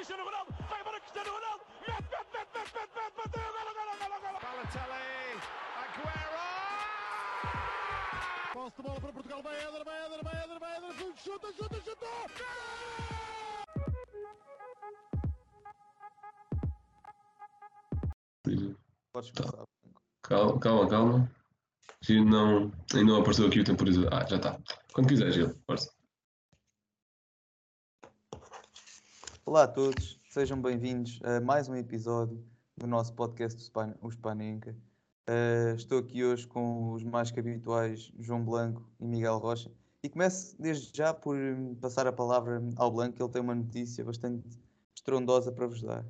Cristiano Ronaldo, vai embora Cristiano Ronaldo, mete, mete, mete, mete, mete, mete, bateu, golo, golo, golo, golo. Balotelli, Aguero! Posse de bola para Portugal, vai Éder, vai Éder, vai Éder, vai Éder, chuta, chuta, chuta! Podes começar. Calma, calma, calma. Gil não, ainda não apareceu aqui o temporizador. Ah, já está. Quando quiser, Gil, força. Olá a todos, sejam bem-vindos a mais um episódio do nosso podcast o Spanenka. Uh, estou aqui hoje com os mais que habituais João Blanco e Miguel Rocha. E começo desde já por hum, passar a palavra ao Blanco, ele tem uma notícia bastante estrondosa para vos dar.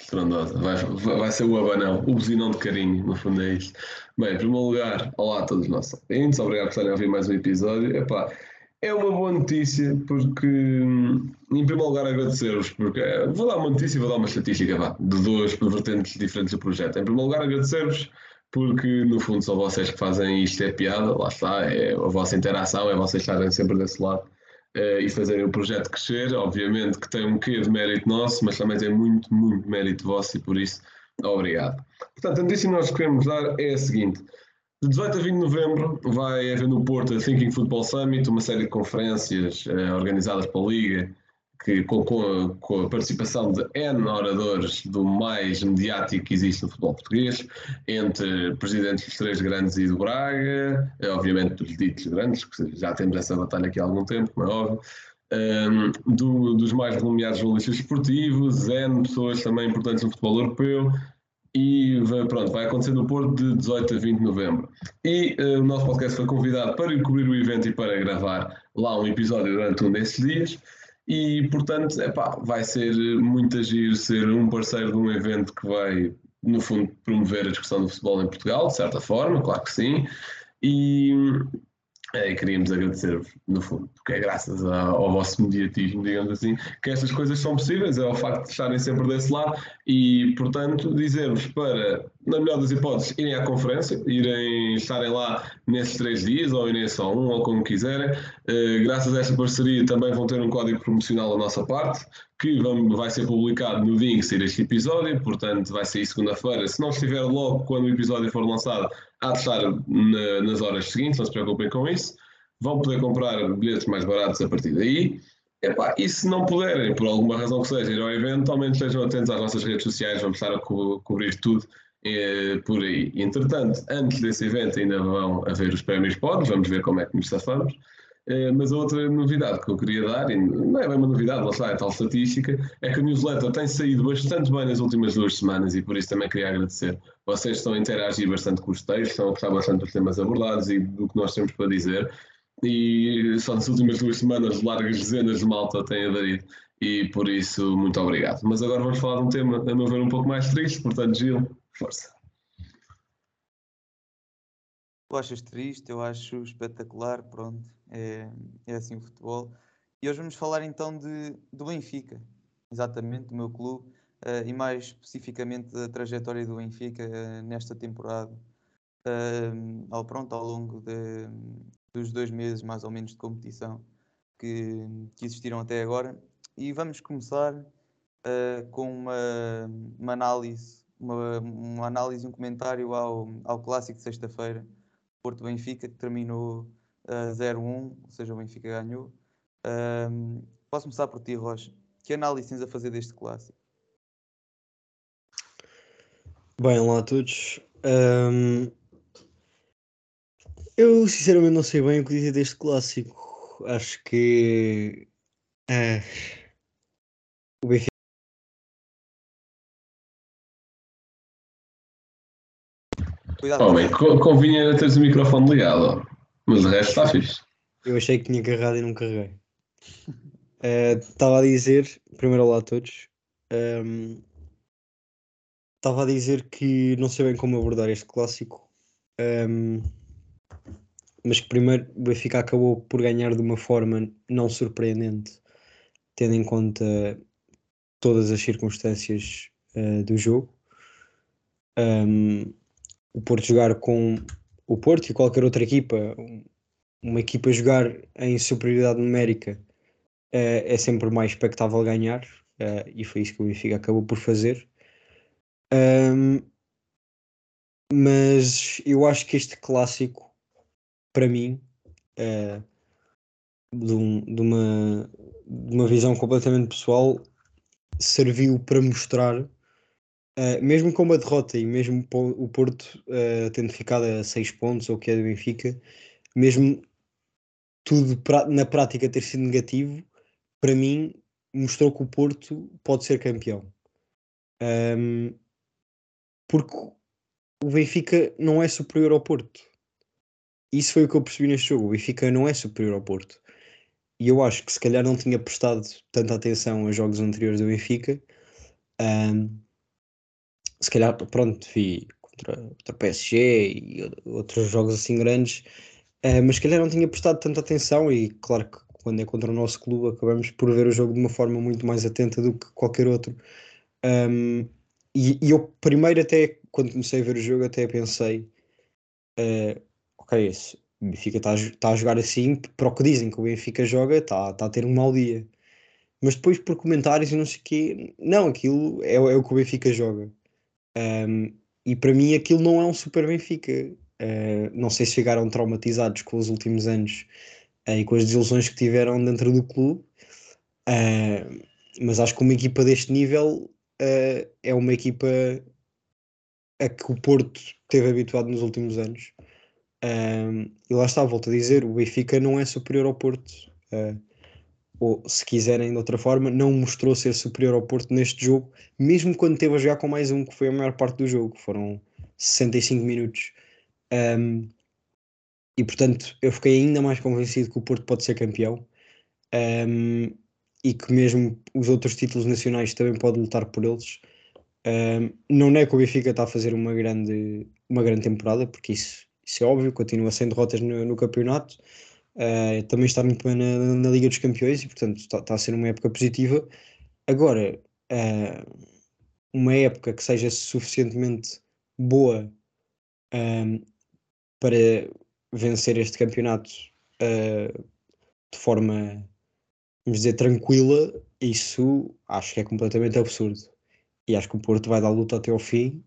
Estrondosa. Vai, vai ser o abanão, o buzinão de carinho, no fundo é isto. Bem, em primeiro lugar, olá a todos os nossos ouvintes, obrigado por estarem a ouvir mais um episódio. Epá, é uma boa notícia porque, hum, em primeiro lugar, agradecer-vos, porque eh, vou dar uma notícia e vou dar uma estatística vá, de duas vertentes diferentes do projeto. Em primeiro lugar, agradecer-vos porque, no fundo, são vocês que fazem isto é piada, lá está, é a vossa interação, é vocês estarem sempre desse lado eh, e fazerem o projeto crescer. Obviamente que tem um quê de mérito nosso, mas também tem muito, muito mérito vosso e por isso, obrigado. Portanto, a notícia que nós queremos dar é a seguinte. De 18 a 20 de novembro vai haver no Porto a Thinking Football Summit, uma série de conferências eh, organizadas pela Liga, que, com, com a, com a participação de N oradores do mais mediático que existe no futebol português, entre presidentes dos três grandes e do Braga, eh, obviamente dos ditos grandes, que já temos essa batalha aqui há algum tempo, como é óbvio, um, do- dos mais renomeados jornalistas esportivos, N pessoas também importantes no futebol europeu, e vai- pronto, vai acontecer no Porto de 18 a 20 de novembro. E eh, o nosso podcast foi convidado para ir cobrir o evento e para gravar lá um episódio durante um desses dias. E, portanto, epá, vai ser muito agir ser um parceiro de um evento que vai, no fundo, promover a discussão do futebol em Portugal, de certa forma, claro que sim. E, é, queríamos agradecer-vos, no fundo, porque é graças a- ao vosso mediatismo, digamos assim, que estas coisas são possíveis, é o facto de estarem sempre desse lado e, portanto, dizer-vos para, na melhor das hipóteses, irem à conferência, irem estarem lá nesses três dias, ou irem só um, ou como quiserem. Eh, graças a esta parceria também vão ter um código promocional da nossa parte, que vamos- vai ser publicado no dia em que sair este episódio, portanto vai sair segunda-feira. Se não estiver logo quando o episódio for lançado, há de estar na- nas horas seguintes, não se preocupem com isso. Vão poder comprar bilhetes mais baratos a partir daí. Epá, e se não puderem, por alguma razão que seja, ir ao evento, ao menos estejam atentos às nossas redes sociais, vamos estar a co- cobrir tudo eh, por aí. Entretanto, antes desse evento ainda vão haver os prémios Pods, vamos ver como é que nos safamos. Eh, mas a outra novidade que eu queria dar, e não é bem uma novidade, lá está, é tal estatística, é que a newsletter tem saído bastante bem nas últimas duas semanas e por isso também queria agradecer. Vocês estão a interagir bastante com os textos, estão a gostar bastante dos temas abordados e do que nós temos para dizer. E só nas últimas duas semanas largas dezenas de malta têm aderido e por isso muito obrigado. Mas agora vamos falar de um tema, a meu ver, um pouco mais triste, portanto, Gil, força. Tu achas triste, eu acho espetacular, pronto, é, é assim o futebol. E hoje vamos falar então de, do Benfica, exatamente, do meu clube, eh, e mais especificamente da trajetória do Benfica eh, nesta temporada, eh, ao, pronto, ao longo de- dos dois meses mais ou menos de competição que, que existiram até agora. E vamos começar com uma, uma análise, uma, uma análise um comentário ao, ao clássico de sexta-feira. Porto Benfica, que terminou uh, 0-1, ou seja, o Benfica ganhou. Posso começar por ti, Rocha. Que análise tens a fazer deste clássico? Bem, olá a todos. Ahm, eu sinceramente não sei bem o que dizer deste clássico. Acho que ah, o Benfica Cuidado, Homem, co- convinha teres o microfone ligado. Mas o resto está fixe. eu achei que tinha carregado e não carreguei. Estava a dizer, primeiro olá a todos. Estava a dizer que não sei bem como abordar este clássico. Ahm, mas que primeiro o Benfica acabou por ganhar de uma forma não surpreendente, tendo em conta todas as circunstâncias eh, do jogo. Ahm, o Porto jogar com o Porto e qualquer outra equipa, um- uma equipa jogar em superioridade numérica eh, é sempre mais expectável ganhar, eh, e foi isso que o Benfica acabou por fazer. Mas eu acho que este clássico, para mim, eh, de, um- de uma, de uma visão completamente pessoal, serviu para mostrar, eh, mesmo com uma derrota e mesmo o Porto eh, tendo ficado a 6 pontos, ou o que é do Benfica, mesmo tudo na prática ter sido negativo, para mim mostrou que o Porto pode ser campeão. Ahm, porque o Benfica não é superior ao Porto. Isso foi o que eu percebi neste jogo. O Benfica não é superior ao Porto. E eu acho que se calhar não tinha prestado tanta atenção aos jogos anteriores do Benfica. Ahm, se calhar, pronto, vi contra, contra o PSG e outros jogos assim grandes, ah, mas se calhar não tinha prestado tanta atenção. E claro que quando é contra o nosso clube, acabamos por ver o jogo de uma forma muito mais atenta do que qualquer outro. Ahm, e, e eu primeiro até quando comecei a ver o jogo até pensei eh, ok, o Benfica está a, tá a jogar assim para o que dizem que o Benfica joga, está tá a ter um mau dia mas depois por comentários e não sei o quê não, aquilo é, é o que o Benfica joga Ahm, e para mim aquilo não é um super Benfica Eh, não sei se ficaram traumatizados com os últimos anos eh, e com as desilusões que tiveram dentro do clube Eh, mas acho que uma equipa deste nível é uma equipa a que o Porto esteve habituado nos últimos anos. E lá está, volto a dizer, o Benfica não é superior ao Porto. Ou, se quiserem de outra forma, não mostrou ser superior ao Porto neste jogo, mesmo quando teve a jogar com mais um, que foi a maior parte do jogo, foram 65 minutos. Ahm, e portanto, eu fiquei ainda mais convencido que o Porto pode ser campeão. Ahm, e que mesmo os outros títulos nacionais também pode lutar por eles. Um, não é que o Benfica está a fazer uma grande, uma grande temporada, porque isso, isso é óbvio, continua sem derrotas no, no campeonato, uh, também está muito bem na, na Liga dos Campeões e, portanto, está, está a ser uma época positiva. Agora, uh, uma época que seja suficientemente boa um, para vencer este campeonato uh, de forma, vamos dizer, tranquila, isso acho que é completamente absurdo e acho que o Porto vai dar luta até ao fim.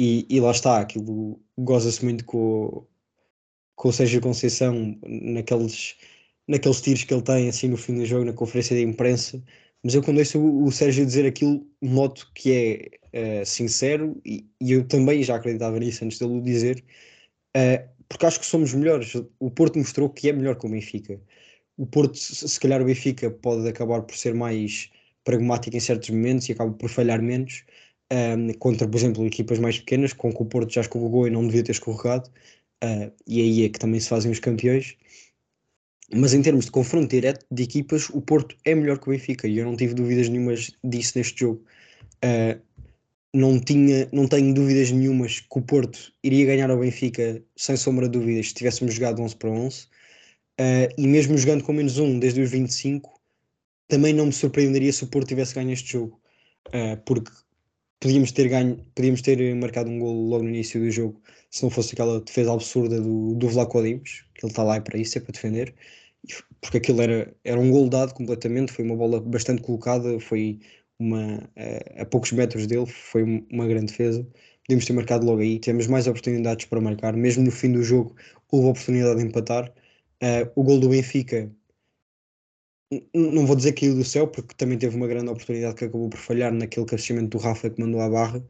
E, e, lá está, aquilo goza-se muito com, com o Sérgio Conceição naqueles, naqueles tiros que ele tem assim no fim do jogo, na conferência de imprensa. Mas eu, quando ouço o, Sérgio dizer aquilo, noto que é uh, sincero e, e eu também já acreditava nisso antes dele o dizer, uh, porque acho que somos melhores. O Porto mostrou que é melhor que o Benfica. O Porto, se calhar, o Benfica pode acabar por ser mais pragmático em certos momentos e acaba por falhar menos um, contra, por exemplo, equipas mais pequenas, com que o Porto já escorregou e não devia ter escorregado, uh, e aí é que também se fazem os campeões. Mas em termos de confronto direto de equipas, o Porto é melhor que o Benfica e eu não tive dúvidas nenhumas disso neste jogo. Uh, não, tinha, não tenho dúvidas nenhumas que o Porto iria ganhar ao Benfica, sem sombra de dúvidas, se tivéssemos jogado 11 para 11. Uh, e mesmo jogando com menos um desde os 25, também não me surpreenderia se o Porto tivesse ganho este jogo, uh, porque podíamos ter ganho, podíamos ter marcado um gol logo no início do jogo, se não fosse aquela defesa absurda do, do Vlaco Dimos, que ele está lá para isso, é para defender, porque aquilo era, era um gol dado completamente, foi uma bola bastante colocada, foi uma, uh, a poucos metros dele, foi um- uma grande defesa, podíamos ter marcado logo aí, tivemos mais oportunidades para marcar, mesmo no fim do jogo houve a oportunidade de empatar, Uh, o gol do Benfica não vou dizer que caiu do céu, porque também teve uma grande oportunidade que acabou por falhar naquele cabeceamento do Rafa que mandou à barra.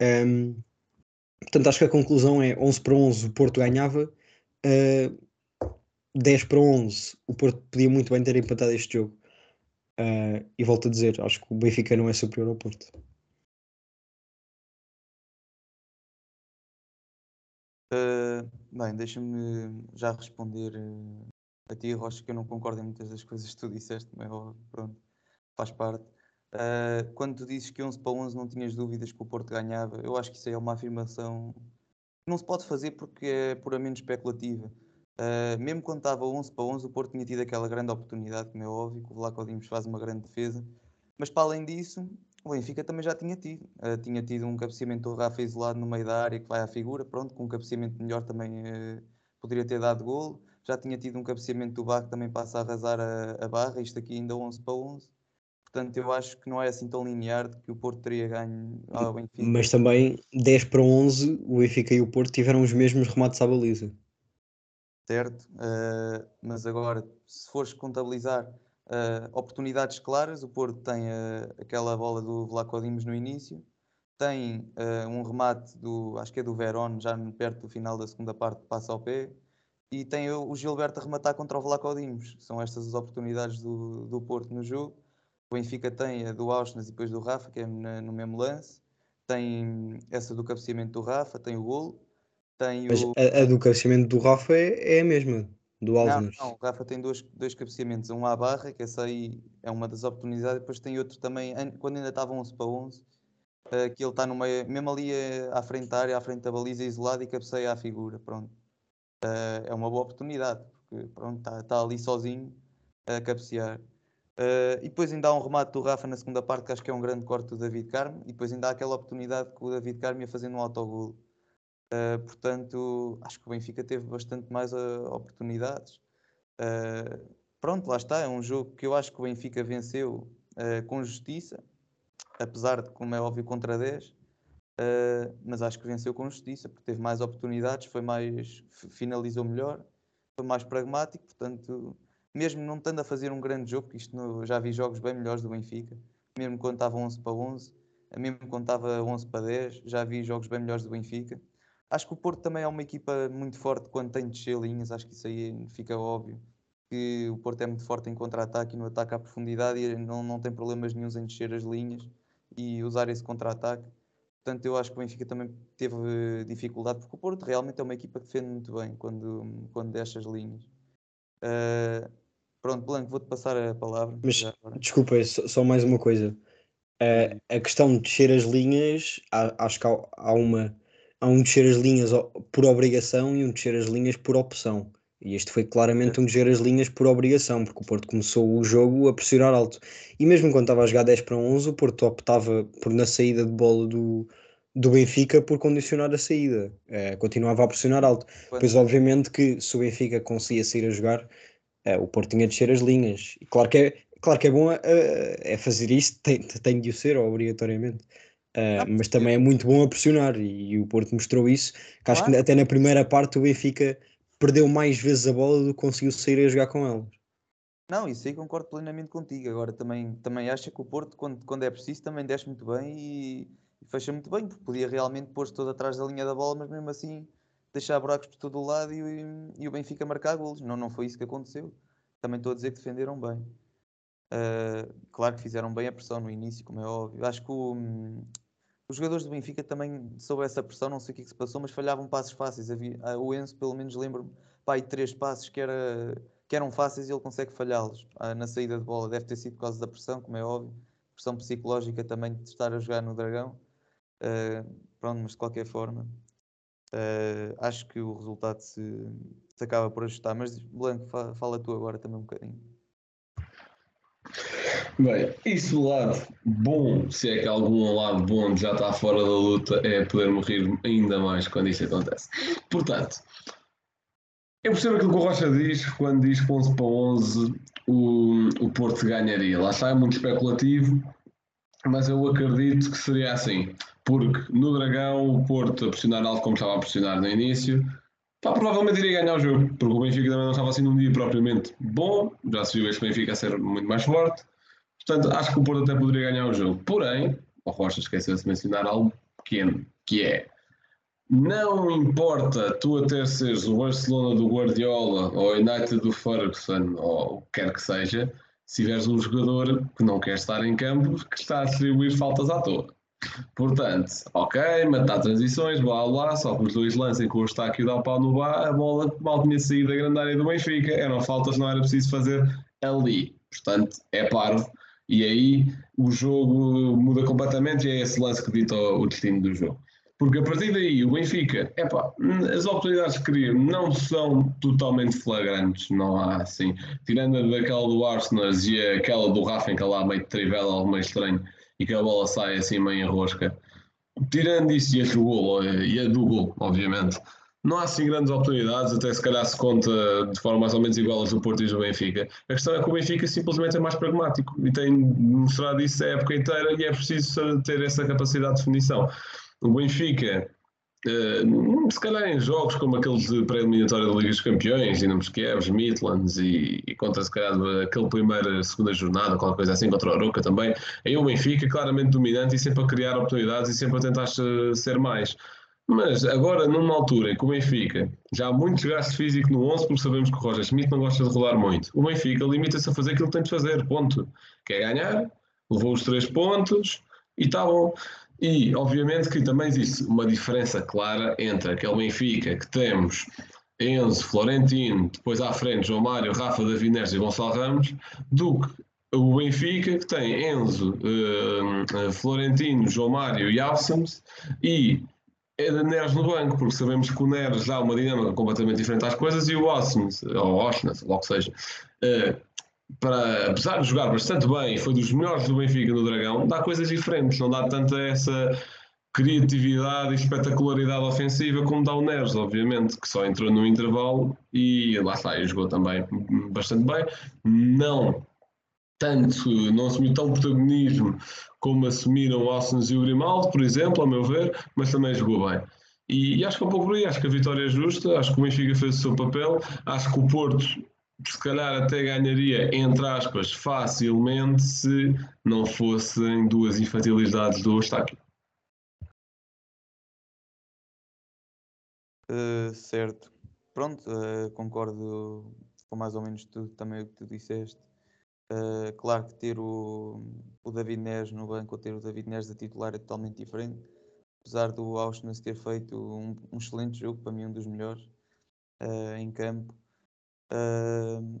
Um, portanto, acho que a conclusão é 11 para 11 o Porto ganhava, uh, 10 para 11 o Porto podia muito bem ter empatado este jogo. Uh, e volto a dizer, acho que o Benfica não é superior ao Porto. Uh, bem, deixa-me já responder a ti, Rocha, que eu não concordo em muitas das coisas que tu disseste, mas pronto, faz parte. Uh, quando tu dizes que 11 para 11 não tinhas dúvidas que o Porto ganhava, eu acho que isso aí é uma afirmação que não se pode fazer porque é puramente especulativa. Uh, mesmo quando estava 11 para 11, o Porto tinha tido aquela grande oportunidade, como é óbvio, que o Vlaco Dimos faz uma grande defesa, mas para além disso, o Benfica também já tinha tido. Uh, tinha tido um cabeceamento do Rafa isolado no meio da área que vai à figura. Pronto, com um cabeceamento melhor também poderia ter dado golo. Já tinha tido um cabeceamento do Bach que também passa a arrasar a, a barra. Isto aqui ainda 11 para 11. Portanto, eu acho que não é assim tão linear de que o Porto teria ganho ao Benfica. Mas também 10 para 11, o Benfica e o Porto tiveram os mesmos remates à baliza. certo? Uh, mas agora, se fores contabilizar uh, oportunidades claras, o Porto tem uh, aquela bola do Vlaco Dimos no início, tem um remate do, acho que é do Verón, já perto do final da segunda parte, passa ao pé, e tem o, Gilberto a rematar contra o Vlaco Dimos. São estas as oportunidades do, do Porto no jogo. O Benfica tem a do Auschwitz e depois do Rafa, que é na, no mesmo lance. Tem essa do cabeceamento do Rafa, tem o golo. Tem Mas o... a, a do cabeceamento do Rafa é, é a mesma, do Não, Alves. não, o Rafa tem dois, dois cabeceamentos, um à barra, que essa aí é uma das oportunidades, depois tem outro também, an- quando ainda estava 11 para 11, eh, que ele está no meio, mesmo ali eh, à frente da área, à frente da baliza, isolado e cabeceia à figura, pronto. Eh, é uma boa oportunidade, porque pronto, está está ali sozinho a cabecear. Eh, e depois ainda há um remate do Rafa na segunda parte, que acho que é um grande corte do David Carmo, e depois ainda há aquela oportunidade que o David Carmo ia fazendo um autogolo. Uh, portanto, acho que o Benfica teve bastante mais uh, oportunidades. Uh, pronto, lá está. É um jogo que eu acho que o Benfica venceu uh, com justiça, apesar de, como é óbvio, contra 10. Uh, mas acho que venceu com justiça, porque teve mais oportunidades, foi mais, finalizou melhor, foi mais pragmático. Portanto, mesmo não estando a fazer um grande jogo, porque isto no- já vi jogos bem melhores do Benfica, mesmo quando estava 11 para 11, mesmo quando estava 11 para 10, já vi jogos bem melhores do Benfica. Acho que o Porto também é uma equipa muito forte quando tem de descer linhas, acho que isso aí fica óbvio. Que o Porto é muito forte em contra-ataque e no ataque à profundidade e não, não tem problemas nenhums em descer as linhas e usar esse contra-ataque. Portanto, eu acho que o Benfica também teve eh, dificuldade, porque o Porto realmente é uma equipa que defende muito bem quando, quando desce as linhas. Eh, pronto, Blanco, vou-te passar a palavra. Mas desculpa, só, só mais uma coisa. Eh, a questão de descer as linhas, há- acho que há, há uma, há um descer as linhas por obrigação e um descer as linhas por opção. E este foi claramente um descer as linhas por obrigação, porque o Porto começou o jogo a pressionar alto. E mesmo quando estava a jogar 10 para 11, o Porto optava por, na saída de bola do, do Benfica, por condicionar a saída. Eh, continuava a pressionar alto. Quando- Pois, obviamente, que se o Benfica conseguia sair a jogar, eh, o Porto tinha de descer as linhas. E claro que é, claro que é bom eh, é fazer isso, tem, tem de o ser, obrigatoriamente. Não, mas também é muito bom a pressionar e, o Porto mostrou isso. Que acho que Claro. até na primeira parte o Benfica perdeu mais vezes a bola do que conseguiu sair a jogar com ela. Não, isso aí concordo plenamente contigo. Agora também, também acho que o Porto, quando, quando é preciso, também desce muito bem e, e fecha muito bem, porque podia realmente pôr-se todo atrás da linha da bola, mas mesmo assim deixar buracos por todo o lado e, e o Benfica marcar golos. Não, não foi isso que aconteceu. Também estou a dizer que defenderam bem. Ah, claro que fizeram bem a pressão no início, como é óbvio. Acho que o, os jogadores do Benfica também, sob essa pressão, não sei o que é que se passou, mas falhavam passos fáceis. Havia, ah, o Enzo, pelo menos, lembro-me, pá, aí três passos que, era, que eram fáceis e ele consegue falhá-los ah, na saída de bola. Deve ter sido por causa da pressão, como é óbvio. Pressão psicológica também de estar a jogar no Dragão. Ah, pronto, mas de qualquer forma, ah, acho que o resultado se, se acaba por ajustar. Mas, Blanco, fa- fala tu agora também um bocadinho. Bem, isso do lado bom, se é que algum lado bom já está fora da luta, é poder morrer ainda mais quando isto acontece. Portanto, eu percebo aquilo que o Rocha diz quando diz que 11 para 11 o, o Porto ganharia. Lá está, é muito especulativo, mas eu acredito que seria assim. Porque no Dragão, o Porto a pressionar alto como estava a pressionar no início, pá, provavelmente iria ganhar o jogo, porque o Benfica também não estava assim num dia propriamente bom, já se viu este Benfica a ser muito mais forte. Portanto, acho que o Porto até poderia ganhar o jogo. Porém, o Rocha esqueceu-se de mencionar algo pequeno, que é não importa tu até seres o Barcelona do Guardiola ou o United do Ferguson ou o que quer que seja, se tiveres um jogador que não quer estar em campo, que está a atribuir faltas à toa. Portanto, ok, matar transições, blá blá, só que os dois lancem com o Estáquio dá o pau no bar, a bola mal tinha saído da grande área do Benfica, eram faltas, não era preciso fazer ali. Portanto, é parvo. E aí o jogo muda completamente e é esse lance que dita o destino do jogo. Porque a partir daí o Benfica, epá, as oportunidades que cria não são totalmente flagrantes, não há assim. Tirando a daquela do Arsenal e aquela do Rafa que lá meio de trivela, algo meio estranho, e que a bola sai assim meio em rosca. Tirando isso e a do e a do gol, obviamente, não há assim grandes oportunidades, até se calhar se conta de forma mais ou menos igual aos do Porto e do Benfica. A questão é que o Benfica simplesmente é mais pragmático e tem mostrado isso a época inteira e é preciso ter essa capacidade de definição. O Benfica, uh, se calhar em jogos como aqueles de pré-eliminatória da Liga dos Campeões, Dinamos Kiev, Midlands e, e contra se calhar aquele primeira, segunda jornada, qualquer coisa assim, contra o Aroca também, aí o Benfica claramente dominante e sempre a criar oportunidades e sempre a tentar ser mais. Mas agora, numa altura em que o Benfica já há muito desgaste físico no 11, porque sabemos que o Roger Schmidt não gosta de rolar muito, o Benfica limita-se a fazer aquilo que tem de fazer, ponto. Quer ganhar, levou os três pontos e está bom. E, obviamente, que também existe uma diferença clara entre aquele Benfica que temos Enzo, Florentino, depois à frente João Mário, Rafa, David Neres e Gonçalo Ramos, do que o Benfica que tem Enzo, uh, Florentino, João Mário e Alcems e Neres no banco, porque sabemos que o Neres dá uma dinâmica completamente diferente às coisas e o Osnes, ou Osnes, logo seja, uh, para, apesar de jogar bastante bem, foi dos melhores do Benfica no Dragão, dá coisas diferentes, não dá tanta essa criatividade e espetacularidade ofensiva como dá o Neres, obviamente, que só entrou no intervalo e lá está, e jogou também bastante bem. Não tanto, não assumiu tão protagonismo como assumiram o Alcines e o Grimaldo, por exemplo, a meu ver, mas também jogou bem. E, e, acho que é um pouco por aí, acho que a vitória é justa, acho que o Benfica fez o seu papel, acho que o Porto se calhar até ganharia, entre aspas, facilmente se não fossem duas infantilidades do Eustáquio. Uh, certo. Pronto, uh, concordo com mais ou menos tudo também o que tu disseste. Uh, claro que ter o, o David Neres no banco ou ter o David Neres a titular é totalmente diferente. Apesar do Auschwitz ter feito um, um, excelente jogo, para mim um dos melhores uh, em campo. Uh,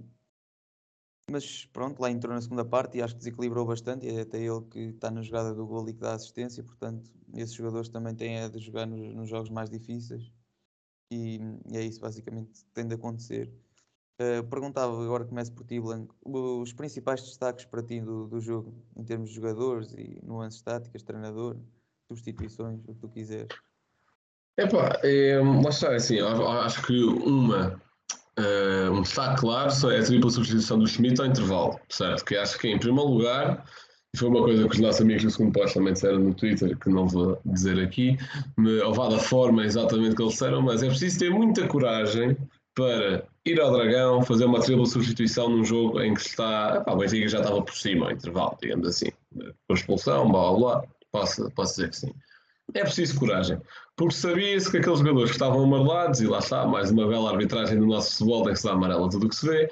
mas pronto, lá entrou na segunda parte e acho que desequilibrou bastante. É até ele que está na jogada do gol e que dá assistência. Portanto, esses jogadores também têm a de jogar nos, nos jogos mais difíceis. E, e é isso basicamente que tem de acontecer. Uh, perguntava, agora começo por ti, Blanco, os principais destaques para ti do, do jogo, em termos de jogadores e nuances táticas, treinador, substituições, o que tu quiseres. Epá, é, lá está, assim, acho que uma, uh, um destaque claro é a tripla substituição do Schmidt ao intervalo, certo? Que acho que em primeiro lugar, e foi uma coisa que os nossos amigos do segundo posto também disseram no Twitter, que não vou dizer aqui, me, ou vá da forma exatamente que eles disseram, mas é preciso ter muita coragem para ir ao Dragão, fazer uma tripla substituição num jogo em que está. Epá, Benfica já estava por cima ao intervalo, digamos assim. Com expulsão, blá blá, posso, posso dizer que sim. É preciso coragem, porque sabia-se que aqueles jogadores que estavam amarelados, e lá está, mais uma bela arbitragem do nosso futebol, tem que se dar amarela tudo o que se vê,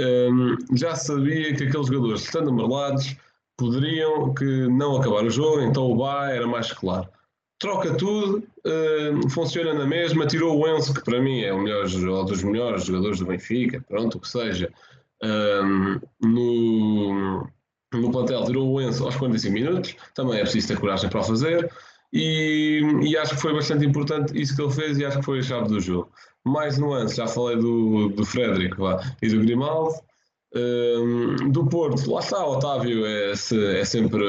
um, já sabia que aqueles jogadores, estando amarelados, poderiam que não acabar o jogo, então o Bá era mais claro troca tudo, uh, funciona na mesma, tirou o Enzo, que para mim é o melhor, um dos melhores jogadores do Benfica, pronto, o que seja, um, no, no plantel, tirou o Enzo aos 45 minutos, também é preciso ter coragem para o fazer, e, e, acho que foi bastante importante isso que ele fez e acho que foi a chave do jogo. Mais nuances, já falei do, do Frederico e do Grimaldo, do Porto, lá está, Otávio é, é sempre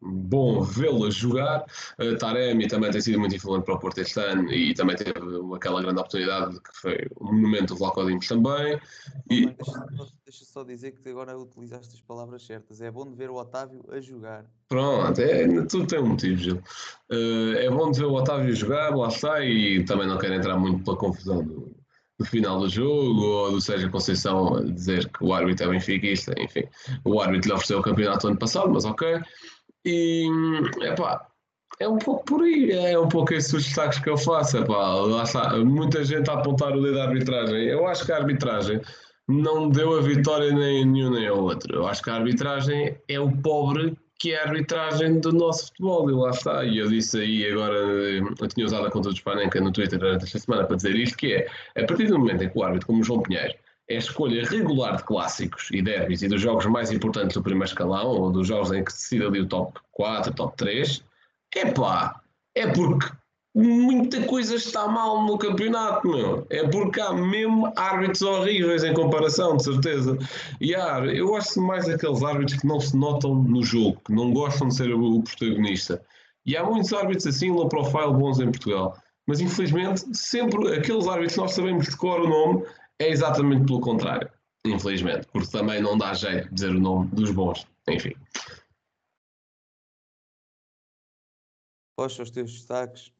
bom vê-lo jogar. Uh, Taremi também tem sido muito influente para o Porto este ano e também teve aquela grande oportunidade que foi o monumento do Vlaco Dimos também. E... Deixa, deixa, só dizer que agora utilizaste as palavras certas. É bom de ver o Otávio a jogar. Pronto, é, tudo tem um motivo, Gil. Uh, é bom de ver o Otávio jogar, lá está, e também não quero entrar muito pela confusão do no final do jogo, ou do Sérgio Conceição a dizer que o árbitro é benfiquista, enfim. O árbitro lhe ofereceu o campeonato ano passado, mas ok. E, epá, é um pouco por aí, é um pouco esses os destaques que eu faço. Epá, lá está, muita gente a apontar o dedo à arbitragem. Eu acho que a arbitragem não deu a vitória nem nenhum nem ao outro. Eu acho que a arbitragem é o pobre que é a arbitragem do nosso futebol, e lá está. E eu disse aí agora, eu tinha usado a conta do Spanenka no Twitter durante esta semana para dizer isto, que é, a partir do momento em que o árbitro, como o João Pinheiro, é a escolha regular de clássicos e derbys e dos jogos mais importantes do primeiro escalão, ou dos jogos em que se decide ali o top 4, top 3, é pá, é porque muita coisa está mal no campeonato, meu. É porque há mesmo árbitros horríveis em comparação, de certeza. E há, eu gosto mais daqueles árbitros que não se notam no jogo, que não gostam de ser o, protagonista. E há muitos árbitros assim, low profile, bons em Portugal. Mas infelizmente, sempre aqueles árbitros que nós sabemos de cor o nome, é exatamente pelo contrário. Infelizmente, porque também não dá jeito de dizer o nome dos bons. Enfim. São os teus destaques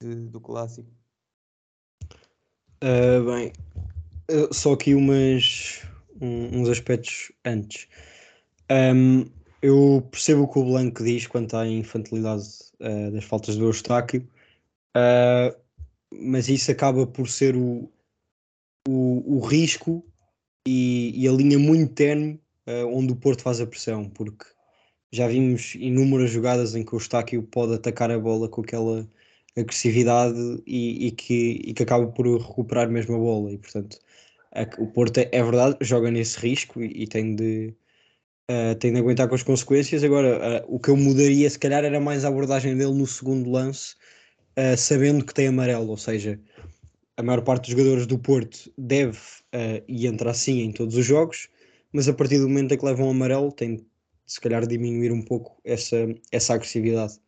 de- do clássico? Ah, bem, só aqui umas, um- uns aspectos antes. Ahm, eu percebo o que o Blanco diz quanto à infantilidade ah, das faltas do Eustáquio, ah, mas isso acaba por ser o, o, o risco e, e a linha muito ah, onde o Porto faz a pressão, porque já vimos inúmeras jogadas em que o Eustáquio pode atacar a bola com aquela agressividade e, e que, e que acaba por recuperar mesmo a bola. E portanto, a- o Porto é, é verdade, joga nesse risco e, e tem de. eh, tem de aguentar com as consequências. Agora, eh, o que eu mudaria, se calhar, era mais a abordagem dele no segundo lance, eh, sabendo que tem amarelo. Ou seja, a maior parte dos jogadores do Porto deve e entra assim em todos os jogos, mas a partir do momento em que levam amarelo, tem de, se calhar, diminuir um pouco essa, essa agressividade.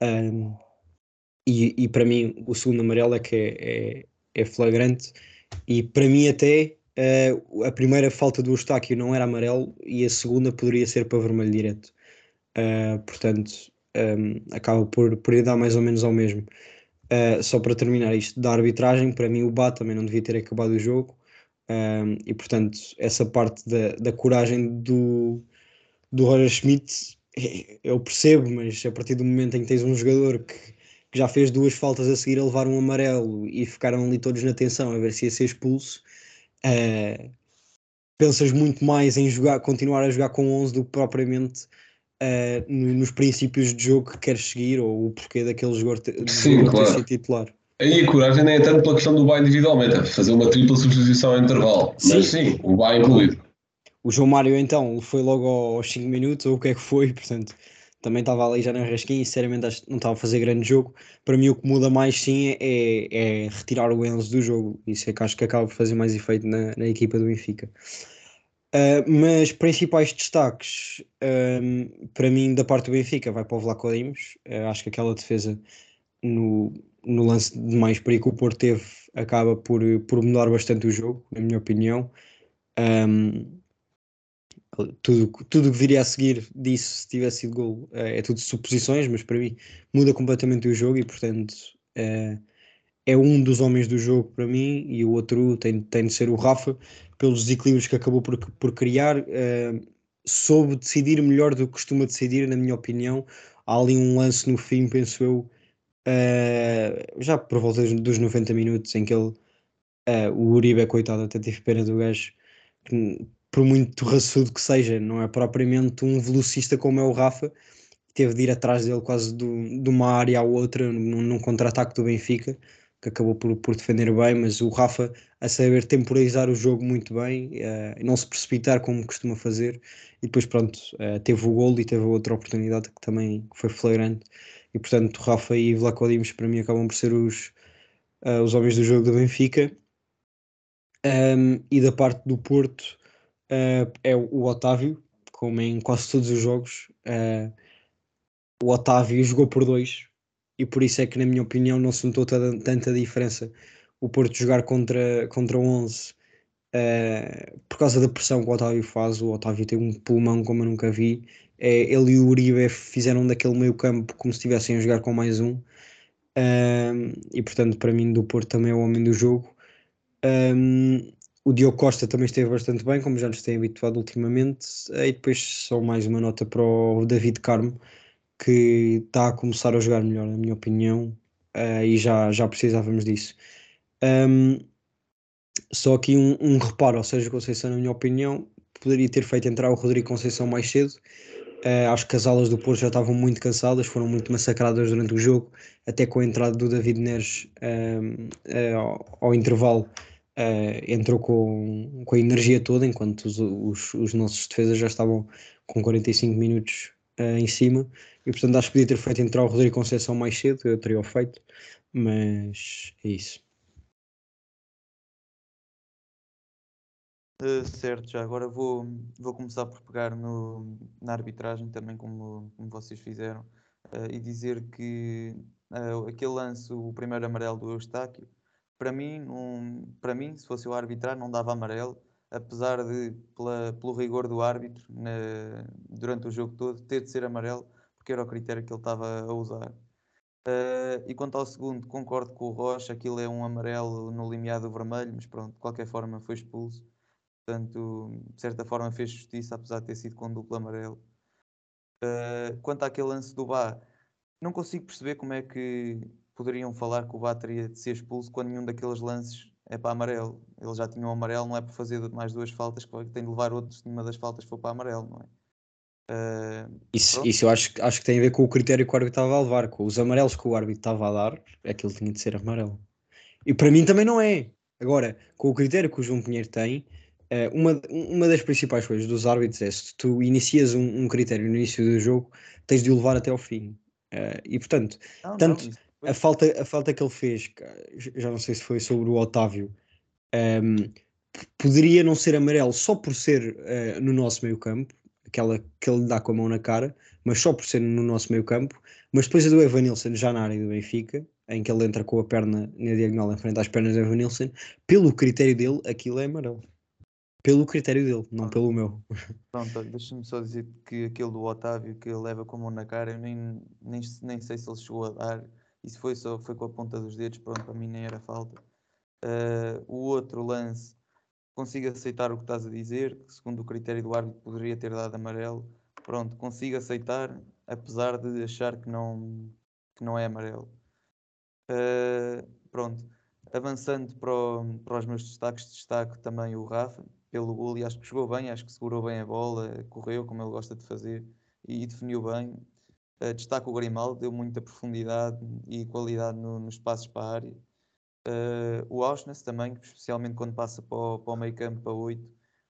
Ahm, e, e para mim o segundo amarelo é que é, é, é flagrante. E para mim até eh, a primeira falta do Eustáquio não era amarelo e a segunda poderia ser para vermelho direto. Eh, portanto ehm, acaba por, por dar mais ou menos ao mesmo. Eh, só para terminar isto da arbitragem para mim o Bá também não devia ter acabado o jogo. Ehm, e portanto essa parte da, da coragem do, do Roger Schmidt eh, eu percebo, mas a partir do momento em que tens um jogador que que já fez duas faltas a seguir a levar um amarelo e ficaram ali todos na tensão a ver se ia ser expulso, eh, pensas muito mais em jogar, continuar a jogar com 11 do que propriamente no- nos princípios de jogo que queres seguir ou o porquê daquele jogador, te, Sim, jogador ter claro. sido titular. Aí a coragem nem é tanto pela questão do Bá individualmente, é fazer uma tripla substituição ao intervalo. Sim. Mas sim, o Bá incluído. O João Mário então foi logo aos 5 minutos, ou o que é que foi, portanto também estava ali já na rasquinha e sinceramente acho que não estava a fazer grande jogo. Para mim o que muda mais sim é, é retirar o Enzo do jogo, isso é que acho que acaba por fazer mais efeito na, na equipa do Benfica. Uh, mas principais destaques um, para mim da parte do Benfica vai para o Vlaco Dimos. Uh, acho que aquela defesa no, no lance de mais perigo que o Porto teve acaba por, por mudar bastante o jogo, na minha opinião. Um, tudo tudo que viria a seguir disso, se tivesse sido gol, é, é tudo suposições, mas para mim muda completamente o jogo e, portanto, é, é um dos homens do jogo para mim e o outro tem, tem de ser o Rafa, pelos desequilíbrios que acabou por, por criar. é, soube decidir melhor do que costuma decidir, na minha opinião. Há ali um lance no fim, penso eu, já por volta dos 90 minutos, em que ele, o Uribe, coitado, até tive pena do gajo, por muito raçudo que seja, não é propriamente um velocista como é o Rafa, teve de ir atrás dele quase do, de uma área à outra num, num contra-ataque do Benfica, que acabou por, por defender bem, mas o Rafa a saber temporizar o jogo muito bem, uh, não se precipitar como costuma fazer, e depois pronto, uh, teve o gol e teve outra oportunidade que também foi flagrante, e portanto Rafa e Vlaco Dimos para mim acabam por ser os, uh, os homens do jogo do Benfica. Um, e da parte do Porto, uh, é o Otávio, como em quase todos os jogos. Uh, o Otávio jogou por dois e por isso é que, na minha opinião, não se notou tanta diferença o Porto jogar contra, contra 11 uh, por causa da pressão que o Otávio faz. O Otávio tem um pulmão como eu nunca vi. É, ele e o Uribe fizeram daquele meio campo como se estivessem a jogar com mais um. e portanto, para mim, do Porto também é o homem do jogo. Um, o Diogo Costa também esteve bastante bem, como já nos tem habituado ultimamente. E depois só mais uma nota para o David Carmo, que está a começar a jogar melhor, na minha opinião, uh, e já, já precisávamos disso. Um, só aqui um, um, reparo, ou seja, Conceição, na minha opinião, poderia ter feito entrar o Rodrigo Conceição mais cedo. Uh, acho que as alas do Porto já estavam muito cansadas, foram muito massacradas durante o jogo, até com a entrada do David Neres um, uh, ao, ao intervalo. Uh, entrou com, com a energia toda, enquanto os, os, os nossos defesas já estavam com 45 minutos uh, em cima, e portanto acho que podia ter feito entrar o Rodrigo Conceição mais cedo, eu teria o feito, mas é isso. Uh, certo, já agora vou, vou começar por pegar no, na arbitragem também, como, como vocês fizeram. eh, e dizer que eh, aquele lance, o primeiro amarelo do Eustáquio, para mim, não- para mim, se fosse a arbitrar, não dava amarelo, apesar de, pela- pelo rigor do árbitro na- durante o jogo todo, ter de ser amarelo, porque era o critério que ele estava a usar. Eh, e quanto ao segundo, concordo com o Rocha, aquilo é um amarelo no limiar do vermelho, mas pronto, de qualquer forma foi expulso. Portanto, de certa forma fez justiça, apesar de ter sido com duplo amarelo. Eh, quanto àquele lance do Bá, não consigo perceber como é que poderiam falar que o Bá teria de ser expulso quando nenhum daqueles lances é para amarelo. Ele já tinha um amarelo, não é por fazer mais duas faltas que tem de levar outro se nenhuma das faltas for para amarelo, não é? Eh, Isso, Pronto. isso eu acho, que- acho que tem a ver com o critério que o árbitro estava a levar, com os amarelos que o árbitro estava a dar, aquilo tinha de ser amarelo. E para mim também não é. Agora, com o critério que o João Pinheiro tem, eh, uma, uma das principais coisas dos árbitros é se tu inicias um, um critério no início do jogo, tens de o levar até ao fim. Eh, e portanto, não, não, Tanto isso a falta, a falta que ele fez, já não sei se foi sobre o Otávio, ehm, p- poderia não ser amarelo só por ser eh, no nosso meio campo, aquela que ele dá com a mão na cara, mas só por ser no nosso meio campo. Mas depois a do Evanilson já na área do Benfica, em que ele entra com a perna na diagonal em frente às pernas do Evanilson, pelo critério dele, aquilo é amarelo. Pelo critério dele, não pelo meu. Pronto, deixa-me só dizer que aquele do Otávio que ele leva com a mão na cara, eu nem, nem, nem sei se ele chegou a dar. Isso foi só foi com a ponta dos dedos, pronto, para mim nem era falta. Ah, o outro lance, consigo aceitar o que estás a dizer, que segundo o critério do árbitro poderia ter dado amarelo. Pronto, consigo aceitar, apesar de achar que não, que não é amarelo. Ah, pronto, avançando para, o- para os meus destaques, destaco também o Rafa, pelo gol, e acho que jogou bem, acho que segurou bem a bola, correu como ele gosta de fazer e definiu bem. Uh, destaco o Grimaldo, deu muita profundidade e qualidade no- nos passos para a área. Uh, o Auschwitz também, especialmente quando passa para o, para o meio campo, para 8,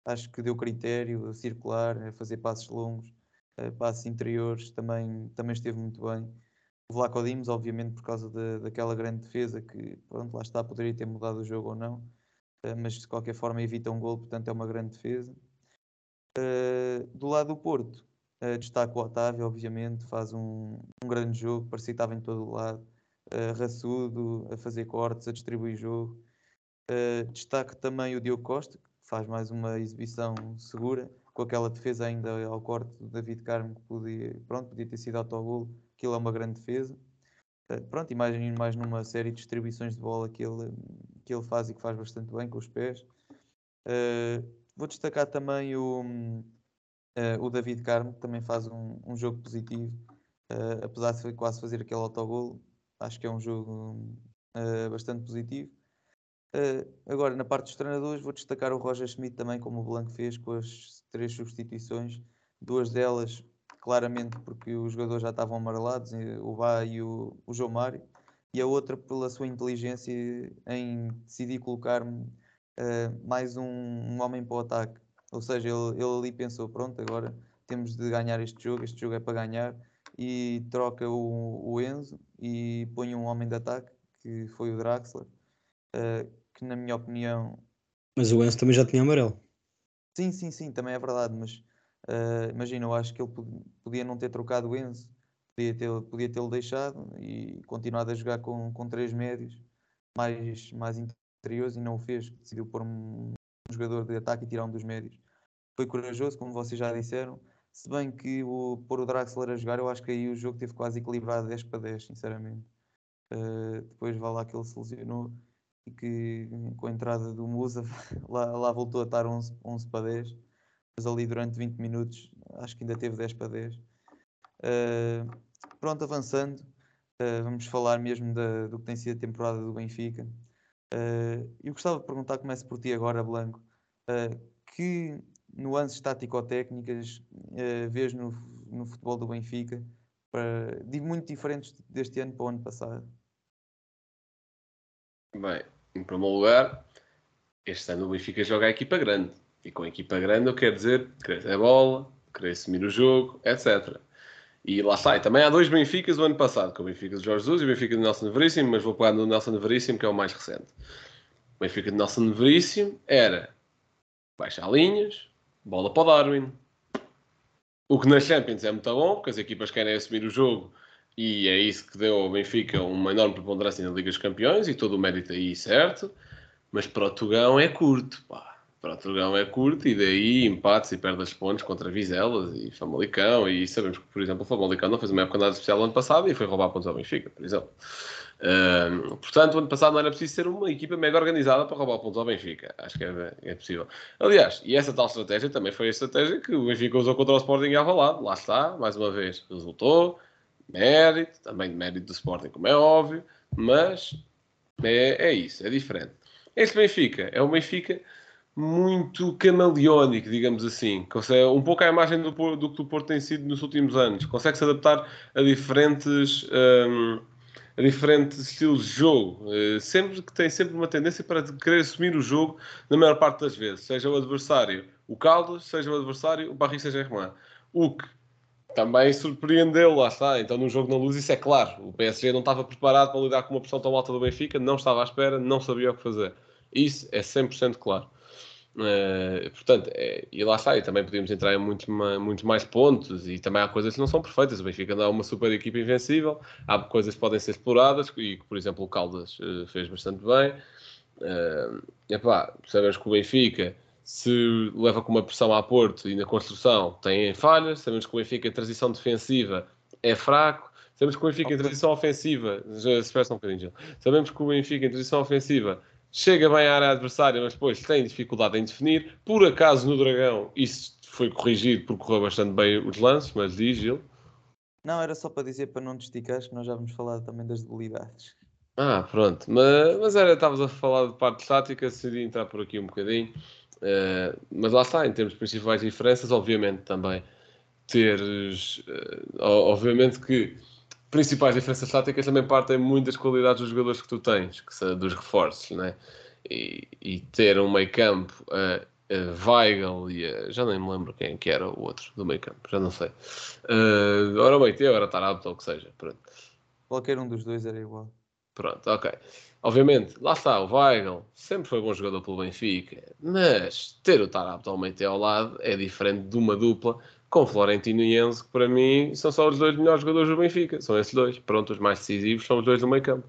acho que deu critério a circular, a fazer passos longos, uh, passos interiores, também, também esteve muito bem. O Vlaco obviamente, por causa da- daquela grande defesa que, pronto, lá está, poderia ter mudado o jogo ou não, uh, mas de qualquer forma evita um gol, portanto é uma grande defesa. Uh, do lado do Porto, uh, destaco o Otávio, obviamente, faz um, um grande jogo, parecia que estava em todo o lado, uh, raçudo, a fazer cortes, a distribuir jogo. Uh, destaco também o Diogo Costa, que faz mais uma exibição segura, com aquela defesa ainda ao corte do David Carmo, que podia, pronto, podia ter sido autogol, aquilo é uma grande defesa. Uh, pronto, imaginem mais numa série de distribuições de bola que ele, que ele faz e que faz bastante bem com os pés. Uh, vou destacar também o, uh, o David Carmo, também faz um, um jogo positivo, uh, apesar de quase fazer aquele autogol, acho que é um jogo uh, bastante positivo. Agora, na parte dos treinadores, vou destacar o Roger Schmidt também, como o Blanco fez, com as três substituições, duas delas claramente porque os jogadores já estavam amarelados, o Bá e o, o João Mário, e a outra pela sua inteligência em decidir colocar-me mais um, um, homem para o ataque. Ou seja, ele, ele ali pensou: pronto, agora temos de ganhar este jogo, este jogo é para ganhar, e troca o, o Enzo e põe um homem de ataque, que foi o Draxler, uh, que na minha opinião. Mas o Enzo também já tinha amarelo. Sim, sim, sim, também é verdade, mas uh, imagina, eu acho que ele podia não ter trocado o Enzo, podia tê-lo podia tê deixado e continuado a jogar com, com três médios mais, mais interiores e não o fez, decidiu pôr um, jogador de ataque e tirar um dos médios. Foi corajoso, como vocês já disseram, se bem que o, pôr o Draxler a jogar, eu acho que aí o jogo teve quase equilibrado 10 para 10, sinceramente. Uh, depois vai lá que ele se lesionou e que com a entrada do Musa lá, lá voltou a estar 11, 11 para 10, mas ali durante 20 minutos acho que ainda teve 10 para 10. Uh, pronto, avançando, uh, vamos falar mesmo da, do que tem sido a temporada do Benfica. Uh, eu gostava de perguntar, começo por ti agora, Blanco, que nuances tático-técnicas vês no, no futebol do Benfica, para, muito diferentes deste ano para o ano passado? Bem, em primeiro lugar, este ano o Benfica joga a equipa grande. E com a equipa grande eu quero dizer ter a bola, querer assumir o jogo, etc. E lá. E também há dois Benficas do ano passado, que é o Benfica de Jorge Jesus e o Benfica de Nelson Veríssimo, mas vou pegar no Nelson Veríssimo, que é o mais recente. O Benfica de Nelson Veríssimo era baixar linhas, bola para o Darwin. O que nas Champions é muito bom, porque as equipas querem assumir o jogo e é isso que deu ao Benfica uma enorme preponderância na Liga dos Campeões e todo o mérito aí, certo? Mas para o Tugão é curto, pá. Para o Tugão é curto e daí empates e perdas pontos contra Vizelas e Famalicão e sabemos que, por exemplo, o Famalicão não fez uma época nada especial ano passado e foi roubar pontos ao Benfica, por exemplo. Um, portanto, o ano passado não era preciso ser uma equipa mega organizada para roubar pontos ao Benfica. Acho que é, é, possível. Aliás, e essa tal estratégia também foi a estratégia que o Benfica usou contra o Sporting e Alvalade. Lá está, mais uma vez, resultou. Mérito, também de mérito do Sporting, como é óbvio, mas é, é isso, é diferente. Este Benfica é um Benfica muito camaleónico, digamos assim. Consegue, um pouco a imagem do, do que o Porto tem sido nos últimos anos. Consegue se adaptar a diferentes. Um, a diferentes estilos de jogo, uh, sempre que tem sempre uma tendência para querer assumir o jogo na maior parte das vezes, seja o adversário o Caldas, seja o adversário o Barris Saint-Germain. O que também surpreendeu, lá está. Então, no jogo na luz, isso é claro. O PSG não estava preparado para lidar com uma pressão tão alta do Benfica, não estava à espera, não sabia o que fazer. Isso é 100% claro. Uh, portanto, é, e lá está, e também podíamos entrar em muitos muito mais pontos, e também há coisas que não são perfeitas. O Benfica não é uma super equipa invencível, há coisas que podem ser exploradas, e que, por exemplo, o Caldas uh, fez bastante bem. Uh, epá, sabemos que o Benfica se leva com uma pressão a Porto e na construção tem falhas, sabemos que o Benfica em transição defensiva é fraco, sabemos que o Benfica em transição ofensiva, já se um bocadinho, sabemos que o Benfica em transição ofensiva chega bem à área adversária, mas depois tem dificuldade em definir. Por acaso no Dragão isso foi corrigido porque correu bastante bem os lances, mas diz Gil. Não, era só para dizer para não te esticares que nós já vamos falar também das debilidades. Ah, pronto, mas, mas era, estavas a falar de parte estática, decidi entrar por aqui um bocadinho. Uh, mas lá está, em termos de principais diferenças, obviamente também teres. Uh, obviamente que principais diferenças táticas também partem muito das qualidades dos jogadores que tu tens, que dos reforços, né? E, e ter um meio campo, uh, uh, Weigl e uh, já nem me lembro quem que era o outro do meio campo, já não sei. Uh, ora meio teu, era Tarabto ou o que seja, pronto. Qualquer um dos dois era igual. Pronto, ok. Obviamente, lá está, o Weigl sempre foi bom jogador pelo Benfica, mas ter o Tarabto ao meio ao lado é diferente de uma dupla com Florentino e Enzo, que para mim são só os dois melhores jogadores do Benfica. São esses dois. Pronto, os mais decisivos são os dois do meio campo.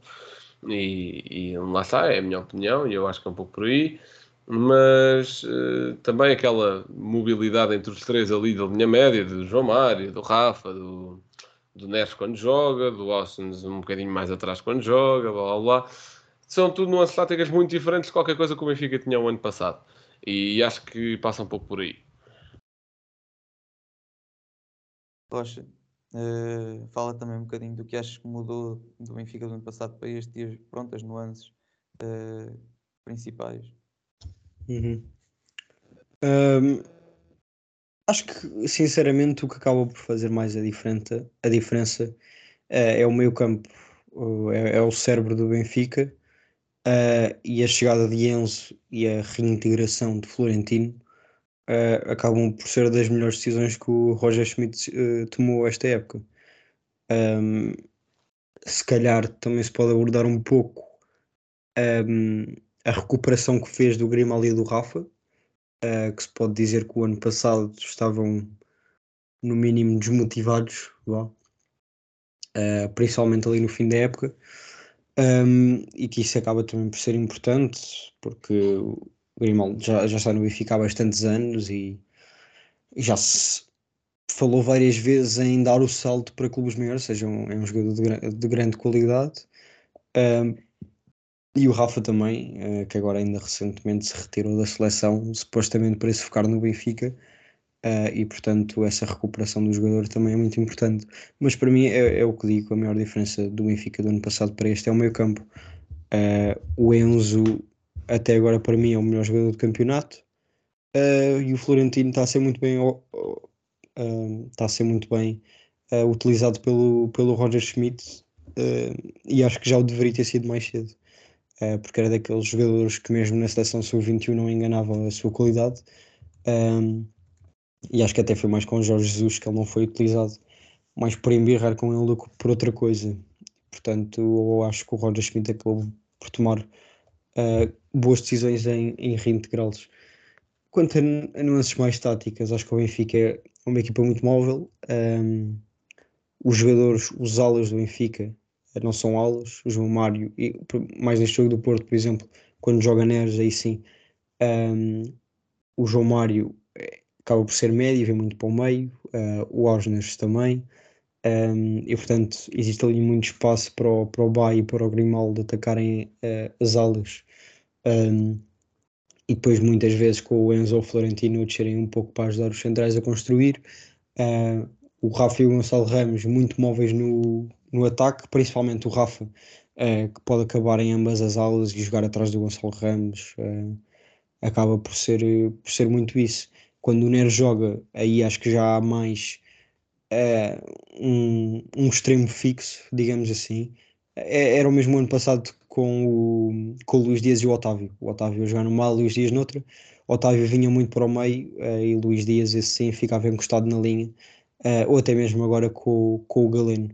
E, e lá está, é a minha opinião, e eu acho que é um pouco por aí. Mas uh, também aquela mobilidade entre os três ali da linha média, do João Mário, do Rafa, do, do Neres quando joga, do Austin um bocadinho mais atrás quando joga, blá blá blá. São tudo nuances táticas muito diferentes de qualquer coisa que o Benfica tinha o ano passado. E acho que passa um pouco por aí. Rocha, uh, fala também um bocadinho do que achas que mudou do Benfica do ano passado para este e pronto, as nuances uh, principais. Uhum. Um, acho que sinceramente o que acaba por fazer mais a diferença, a diferença uh, é o meio campo, é, é, o cérebro do Benfica e a chegada de Enzo e a reintegração de Florentino uh, acabam por ser das melhores decisões que o Roger Schmidt uh, tomou esta época. Um, se calhar também se pode abordar um pouco um, a recuperação que fez do Grimaldi e do Rafa, uh, que se pode dizer que o ano passado estavam no mínimo desmotivados, principalmente ali no fim da época. Um, e que isso acaba também por ser importante, porque Grimaldo já, já está no Benfica há bastantes anos e, e já se falou várias vezes em dar o salto para clubes maiores, seja um, é um jogador de, de grande qualidade. Um, e o Rafa também, uh, que agora ainda recentemente se retirou da seleção, supostamente para se focar no Benfica. Uh, e portanto essa recuperação do jogador também é muito importante. Mas para mim é, é, o que digo, a maior diferença do Benfica do ano passado para este é o meio campo. Uh, o Enzo até agora para mim é o melhor jogador do campeonato. Uh, e o Florentino está a ser muito bem uh, está a ser muito bem uh, utilizado pelo, pelo Roger Schmidt e acho que já o deveria ter sido mais cedo porque era daqueles jogadores que mesmo na seleção sub-21 não enganavam a sua qualidade um, e acho que até foi mais com o Jorge Jesus que ele não foi utilizado mais por embirrar com ele do que por outra coisa. Portanto eu acho que o Roger Schmidt acabou por tomar uh, boas decisões em, em reintegrá-los. Quanto a, a nuances mais táticas, acho que o Benfica é uma equipa muito móvel. Um, os jogadores, os alas do Benfica, não são alas, o João Mário, e, mais neste jogo do Porto, por exemplo, quando joga Neres, aí sim, um, o João Mário eh, acaba por ser médio, vem muito para o meio, uh, o Ausnes também, um, e portanto existe ali muito espaço para o, para o Bay e para o Grimaldo atacarem uh, as alas. Um, e depois muitas vezes com o Enzo Florentino descerem um pouco para ajudar os centrais a construir. Uh, o Rafa e o Gonçalo Ramos muito móveis no, no ataque, principalmente o Rafa, uh, que pode acabar em ambas as alas e jogar atrás do Gonçalo Ramos. Uh, acaba por ser, por ser muito isso. Quando o Nero joga, aí acho que já há mais um, um extremo fixo, digamos assim. É, era o mesmo ano passado com o, com o Luís Dias e o Otávio. O Otávio jogando mal, Luís Dias noutra. Otávio vinha muito para o meio uh, e Luís Dias, esse sim, ficava encostado na linha. Uh, ou até mesmo agora com, com o Galeno.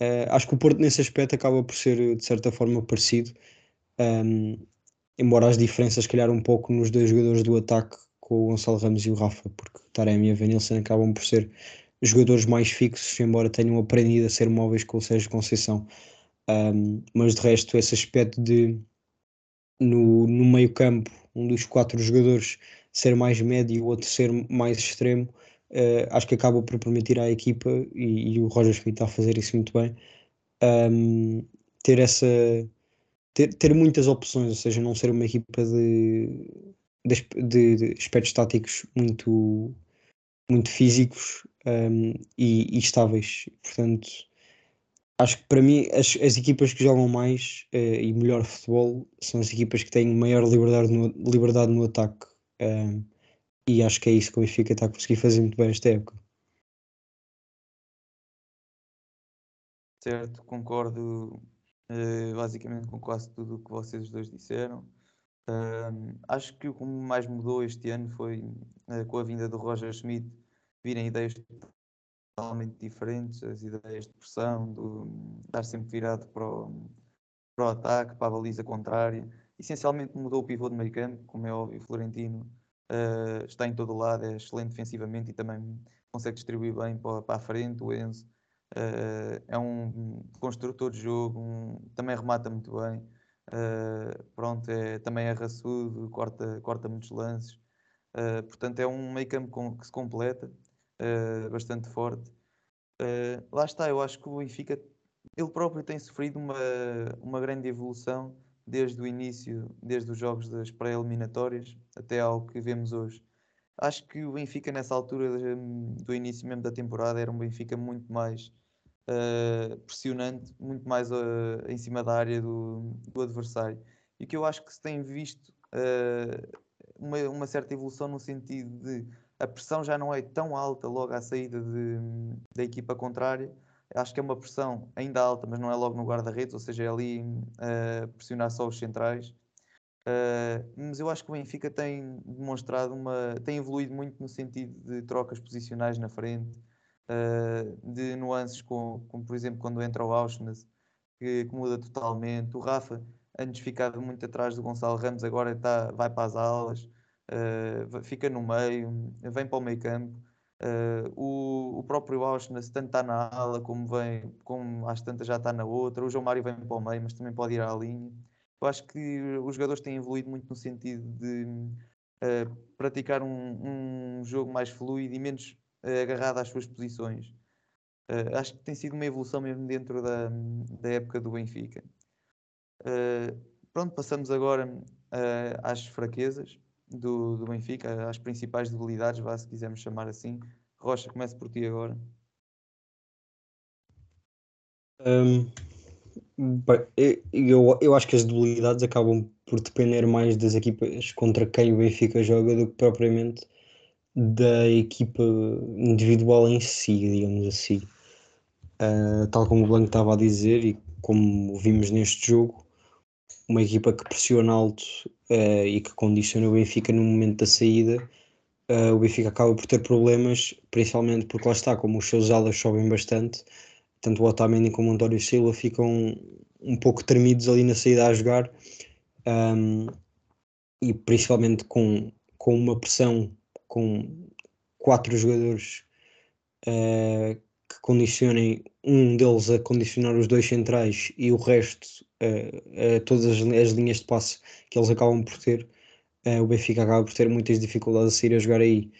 Uh, acho que o Porto, nesse aspecto, acaba por ser de certa forma parecido. Um, embora as diferenças, calhar, um pouco nos dois jogadores do ataque, com o Gonçalo Ramos e o Rafa, porque Taremi e a Vanilson acabam por ser jogadores mais fixos, embora tenham aprendido a ser móveis com o Sérgio Conceição. Um, mas de resto, esse aspecto de no, no meio campo, um dos quatro jogadores ser mais médio e o outro ser mais extremo, uh, acho que acaba por permitir à equipa, e, e, o Roger Schmidt está a fazer isso muito bem, um, ter essa ter, ter muitas opções, ou seja, não ser uma equipa de, de, de aspectos táticos muito, muito físicos um, e, e, estáveis. Portanto, acho que para mim as, as equipas que jogam mais uh, e melhor futebol são as equipas que têm maior liberdade no, liberdade no ataque. Um, e acho que é isso que o Benfica está a conseguir fazer muito bem esta época. Certo, concordo uh, basicamente com quase tudo o que vocês dois disseram. Uh, acho que o que mais mudou este ano foi uh, com a vinda do Roger Schmidt virem ideias totalmente diferentes, as ideias de pressão, do estar sempre virado para o, para o ataque, para a baliza contrária. Essencialmente mudou o pivô de meio campo, como é óbvio, Florentino uh, está em todo o lado, é excelente defensivamente e também consegue distribuir bem para, para a frente. O Enzo uh, é um construtor de jogo, um, também remata muito bem. Uh, pronto, é, também é raçudo, corta, corta muitos lances. portanto, é um meio campo que se completa uh, bastante forte. Uh, lá está, eu acho que o Benfica, ele próprio tem sofrido uma, uma grande evolução desde o início, desde os jogos das pré-eliminatórias até ao que vemos hoje. Acho que o Benfica, nessa altura do início mesmo da temporada, era um Benfica muito mais uh, pressionante, muito mais uh, em cima da área do, do, adversário. E que eu acho que se tem visto uh, uma, uma certa evolução no sentido de a pressão já não é tão alta logo à saída de, da equipa contrária. Acho que é uma pressão ainda alta, mas não é logo no guarda-redes, ou seja, é ali uh, pressionar só os centrais. Uh, mas eu acho que o Benfica tem demonstrado uma. tem evoluído muito no sentido de trocas posicionais na frente, uh, de nuances, com, como por exemplo quando entra o Auschwitz, que, que, muda totalmente. O Rafa, antes ficava muito atrás do Gonçalo Ramos, agora está, vai para as alas uh, fica no meio, vem para o meio campo. Uh, o, o próprio Auschwitz tanto está na ala como vem, como às tantas já está na outra. O João Mário vem para o meio, mas também pode ir à linha. Eu acho que os jogadores têm evoluído muito no sentido de uh, praticar um, um, jogo mais fluido e menos uh, agarrado às suas posições. acho que tem sido uma evolução mesmo dentro da, da época do Benfica. pronto, passamos agora às fraquezas do, do Benfica, as principais debilidades, vá, se quisermos chamar assim. Rocha, comece por ti agora. Um, eu, eu acho que as debilidades acabam por depender mais das equipas contra quem o Benfica joga do que propriamente da equipa individual em si, digamos assim. Uh, tal como o Blanco estava a dizer e como vimos neste jogo, uma equipa que pressiona alto uh, e que condiciona o Benfica no momento da saída, uh, o Benfica acaba por ter problemas, principalmente porque lá está, como os seus alas sobem bastante, tanto o Otamendi como o António Silva ficam um pouco tremidos ali na saída a jogar um, e principalmente com, com uma pressão com quatro jogadores uh, condicionem um deles a condicionar os dois centrais e o resto, uh, todas as, as, linhas de passe que eles acabam por ter, uh, o Benfica acaba por ter muitas dificuldades a sair a jogar aí.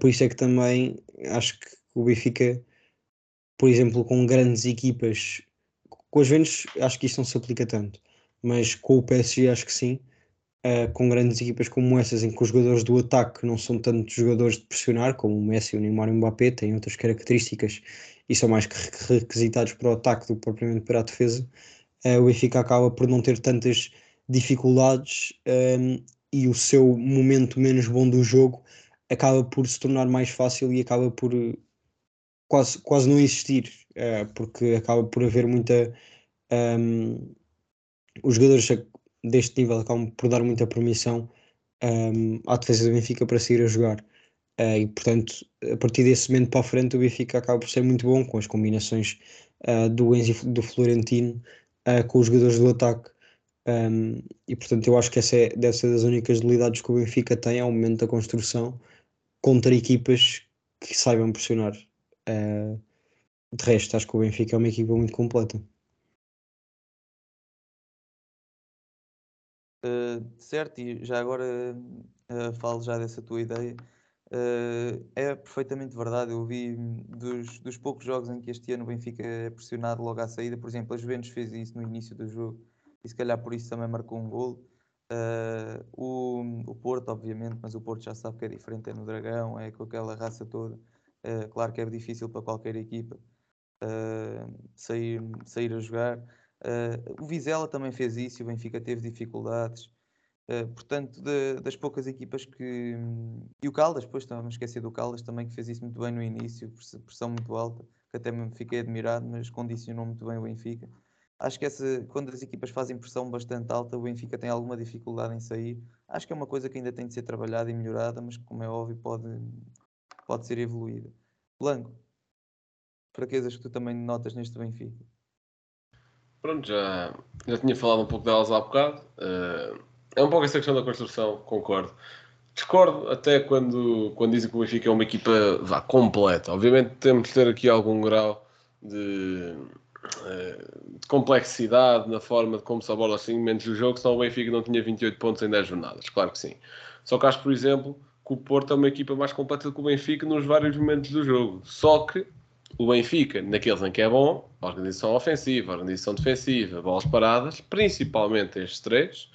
por isso é que também acho que o Benfica, por exemplo, com grandes equipas, com os Juventus acho que isto não se aplica tanto, mas com o PSG acho que sim. Uh, com grandes equipas como essas, em que os jogadores do ataque não são tanto jogadores de pressionar, como o Messi, o Neymar e o Mbappé, têm outras características e são mais requisitados para o ataque do que propriamente para a defesa, uh, o Benfica acaba por não ter tantas dificuldades um, e o seu momento menos bom do jogo acaba por se tornar mais fácil e acaba por quase, quase não existir, uh, porque acaba por haver muita. Um, os jogadores deste nível acabam por dar muita permissão um, à defesa do Benfica para sair a jogar. Uh, e portanto, a partir desse momento para a frente, o Benfica acaba por ser muito bom com as combinações uh, do Enzo e do Florentino uh, com os jogadores do ataque. Um, e portanto, eu acho que essa é, deve ser das únicas debilidades que o Benfica tem ao momento da construção contra equipas que saibam pressionar. de resto, acho que o Benfica é uma equipa muito completa. Uh, certo, e já agora uh, falo já dessa tua ideia. Uh, é perfeitamente verdade. Eu vi dos, dos poucos jogos em que este ano o Benfica é pressionado logo à saída. Por exemplo, a Juventus fez isso no início do jogo e se calhar por isso também marcou um gol. o, o Porto, obviamente, mas o Porto já sabe que é diferente, é no Dragão, é com aquela raça toda. claro que é difícil para qualquer equipa sair, sair a jogar. Uh, o Vizela também fez isso o Benfica teve dificuldades. Uh, portanto, de, das poucas equipas que. E o Caldas, depois estava a esquecer do Caldas também, que fez isso muito bem no início, pressão muito alta, que até me fiquei admirado, mas condicionou muito bem o Benfica. Acho que essa, quando as equipas fazem pressão bastante alta, o Benfica tem alguma dificuldade em sair. Acho que é uma coisa que ainda tem de ser trabalhada e melhorada, mas como é óbvio, pode, pode ser evoluída. Blanco, fraquezas que tu também notas neste Benfica? Pronto, já, já tinha falado um pouco delas há bocado. Uh, é um pouco essa questão da construção, concordo. Discordo até quando, quando dizem que o Benfica é uma equipa vá, completa. Obviamente temos de ter aqui algum grau de, uh, de complexidade na forma de como se aborda os segmentos do jogo, senão o Benfica não tinha 28 pontos em 10 jornadas. Claro que sim. Só que acho, por exemplo, que o Porto é uma equipa mais completa do que o Benfica nos vários momentos do jogo. Só que o Benfica, naqueles em que é bom, organização ofensiva, organização defensiva, bolas paradas, principalmente estes três,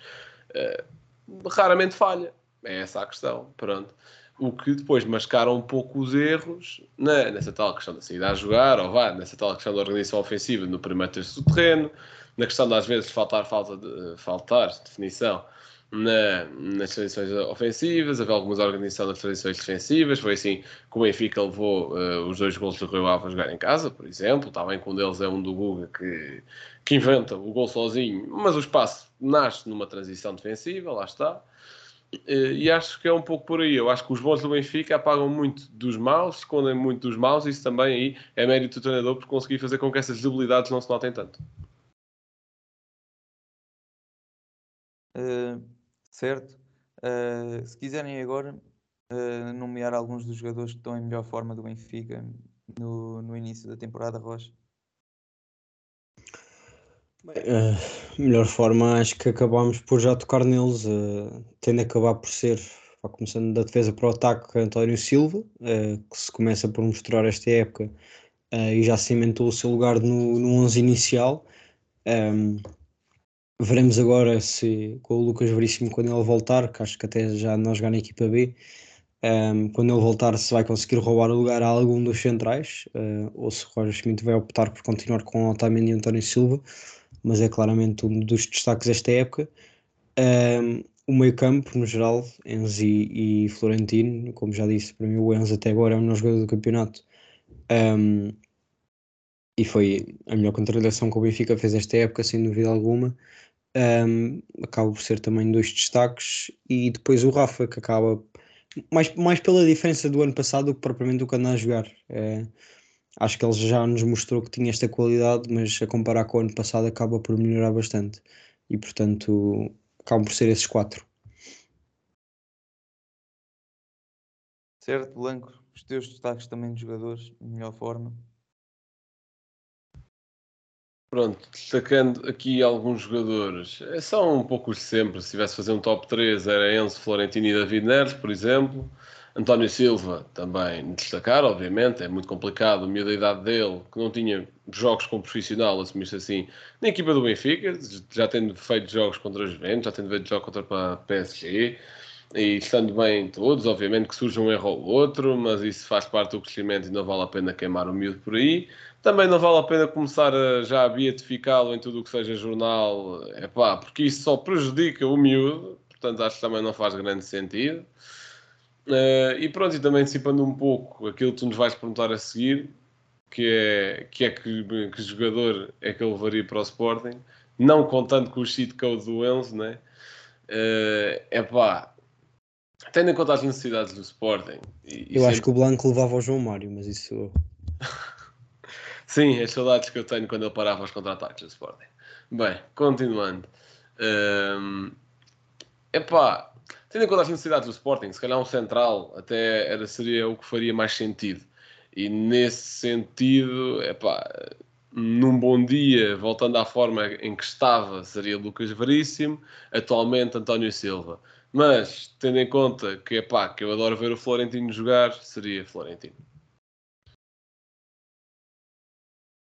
uh, raramente falha. É essa a questão. Pronto. O que depois mascara um pouco os erros na, nessa tal questão da saída a jogar, ou vá, nessa tal questão da organização ofensiva no primeiro terço do terreno, na questão de às vezes faltar, falta de, faltar definição na, nas transições ofensivas, havia algumas organizações das transições defensivas. Foi assim que o Benfica levou uh, os dois gols do Rio Ave a jogar em casa, por exemplo. Está bem que um deles é um do Guga que, que inventa o gol sozinho, mas o espaço nasce numa transição defensiva, lá está. Uh, e acho que é um pouco por aí. Eu acho que os bons do Benfica apagam muito dos maus, escondem muito dos maus, isso também aí é mérito do treinador por conseguir fazer com que essas debilidades não se notem tanto. Uh, certo? Uh, se quiserem agora uh, nomear alguns dos jogadores que estão em melhor forma do Benfica no, no início da temporada, Rocha. Uh, melhor forma, acho que acabámos por já tocar neles, tendo a acabar por ser, começando da defesa para o ataque, António Silva, que se começa por mostrar esta época e já cimentou o seu lugar no, no 11 inicial. Um, Veremos agora se com o Lucas Veríssimo quando ele voltar, que acho que até já não jogar na equipa B, um, ehm, quando ele voltar se vai conseguir roubar o lugar a algum dos centrais, uh, ou se Roger Schmidt vai optar por continuar com o Otamendi e António Silva, mas é claramente um dos destaques desta época. Um, ehm, o meio campo, no geral, Enzo e, e, Florentino, como já disse, para mim o Enzo até agora é o melhor jogador do campeonato. Um, ehm, e foi a melhor contratação que o Benfica fez esta época, sem dúvida alguma um, acaba por ser também dois destaques, e depois o Rafa, que acaba mais, mais pela diferença do ano passado do que propriamente do que anda a jogar. É, acho que ele já nos mostrou que tinha esta qualidade, mas a comparar com o ano passado acaba por melhorar bastante. E portanto, acabam por ser esses quatro. Certo, Blanco, os teus destaques também de jogadores, de melhor forma. Pronto, destacando aqui alguns jogadores, eh, são um pouco sempre. Se tivesse de fazer um top 3, era Enzo, Florentino e David Neres, por exemplo. António Silva também destacar, obviamente, é muito complicado, a miúdo da idade dele, que não tinha jogos como profissional, assumir-se assim, na equipa do Benfica, já tendo feito jogos contra os Juventus, já tendo feito jogos contra a PSG, e estando bem todos, obviamente que surge um erro ou outro, mas isso faz parte do crescimento e não vale a pena queimar o miúdo por aí. Também não vale a pena começar a já beatificá-lo em tudo o que seja jornal, é pá, porque isso só prejudica o miúdo, portanto acho que também não faz grande sentido. Uh, e pronto, e também antecipando um pouco aquilo que tu nos vais perguntar a seguir, que é que, é que, que jogador é que ele levaria para o Sporting, não contando com o cheat code do Enzo, né? Uh, é pá, tendo em conta as necessidades do Sporting. E, eu acho que o Blanco levava o João Mário, mas isso. Sim, as saudades que eu tenho quando ele parava os contra-ataques do Sporting. Bem, continuando. Um, epá, tendo em conta as necessidades do Sporting, se calhar um central até era, seria o que faria mais sentido. E nesse sentido, epá, num bom dia, voltando à forma em que estava, seria Lucas Veríssimo, atualmente António Silva. Mas, tendo em conta que, epá, que eu adoro ver o Florentino jogar, seria Florentino.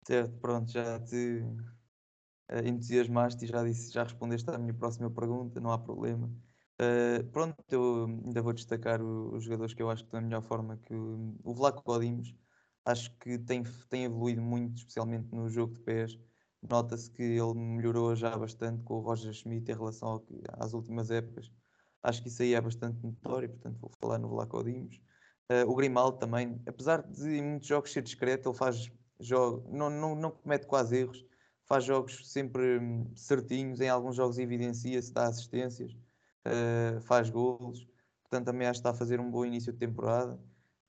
Certo, pronto, já te uh, entusiasmaste e já, disse, já respondeste à minha próxima pergunta, não há problema. Uh, pronto, eu ainda vou destacar os jogadores que eu acho que estão na melhor forma que o, o Vlaco Godimos. Acho que tem, tem evoluído muito, especialmente no jogo de pés. Nota-se que ele melhorou já bastante com o Roger Schmidt em relação ao às últimas épocas. Acho que isso aí é bastante notório, portanto vou falar no Vlaco Godimos. Uh, o Grimaldo também, apesar de em muitos jogos ser discreto, ele faz joga, não, não, não comete quase erros, faz jogos sempre hum, certinhos, em alguns jogos evidencia-se, dá assistências, uh, faz golos, portanto também acho que está a fazer um bom início de temporada.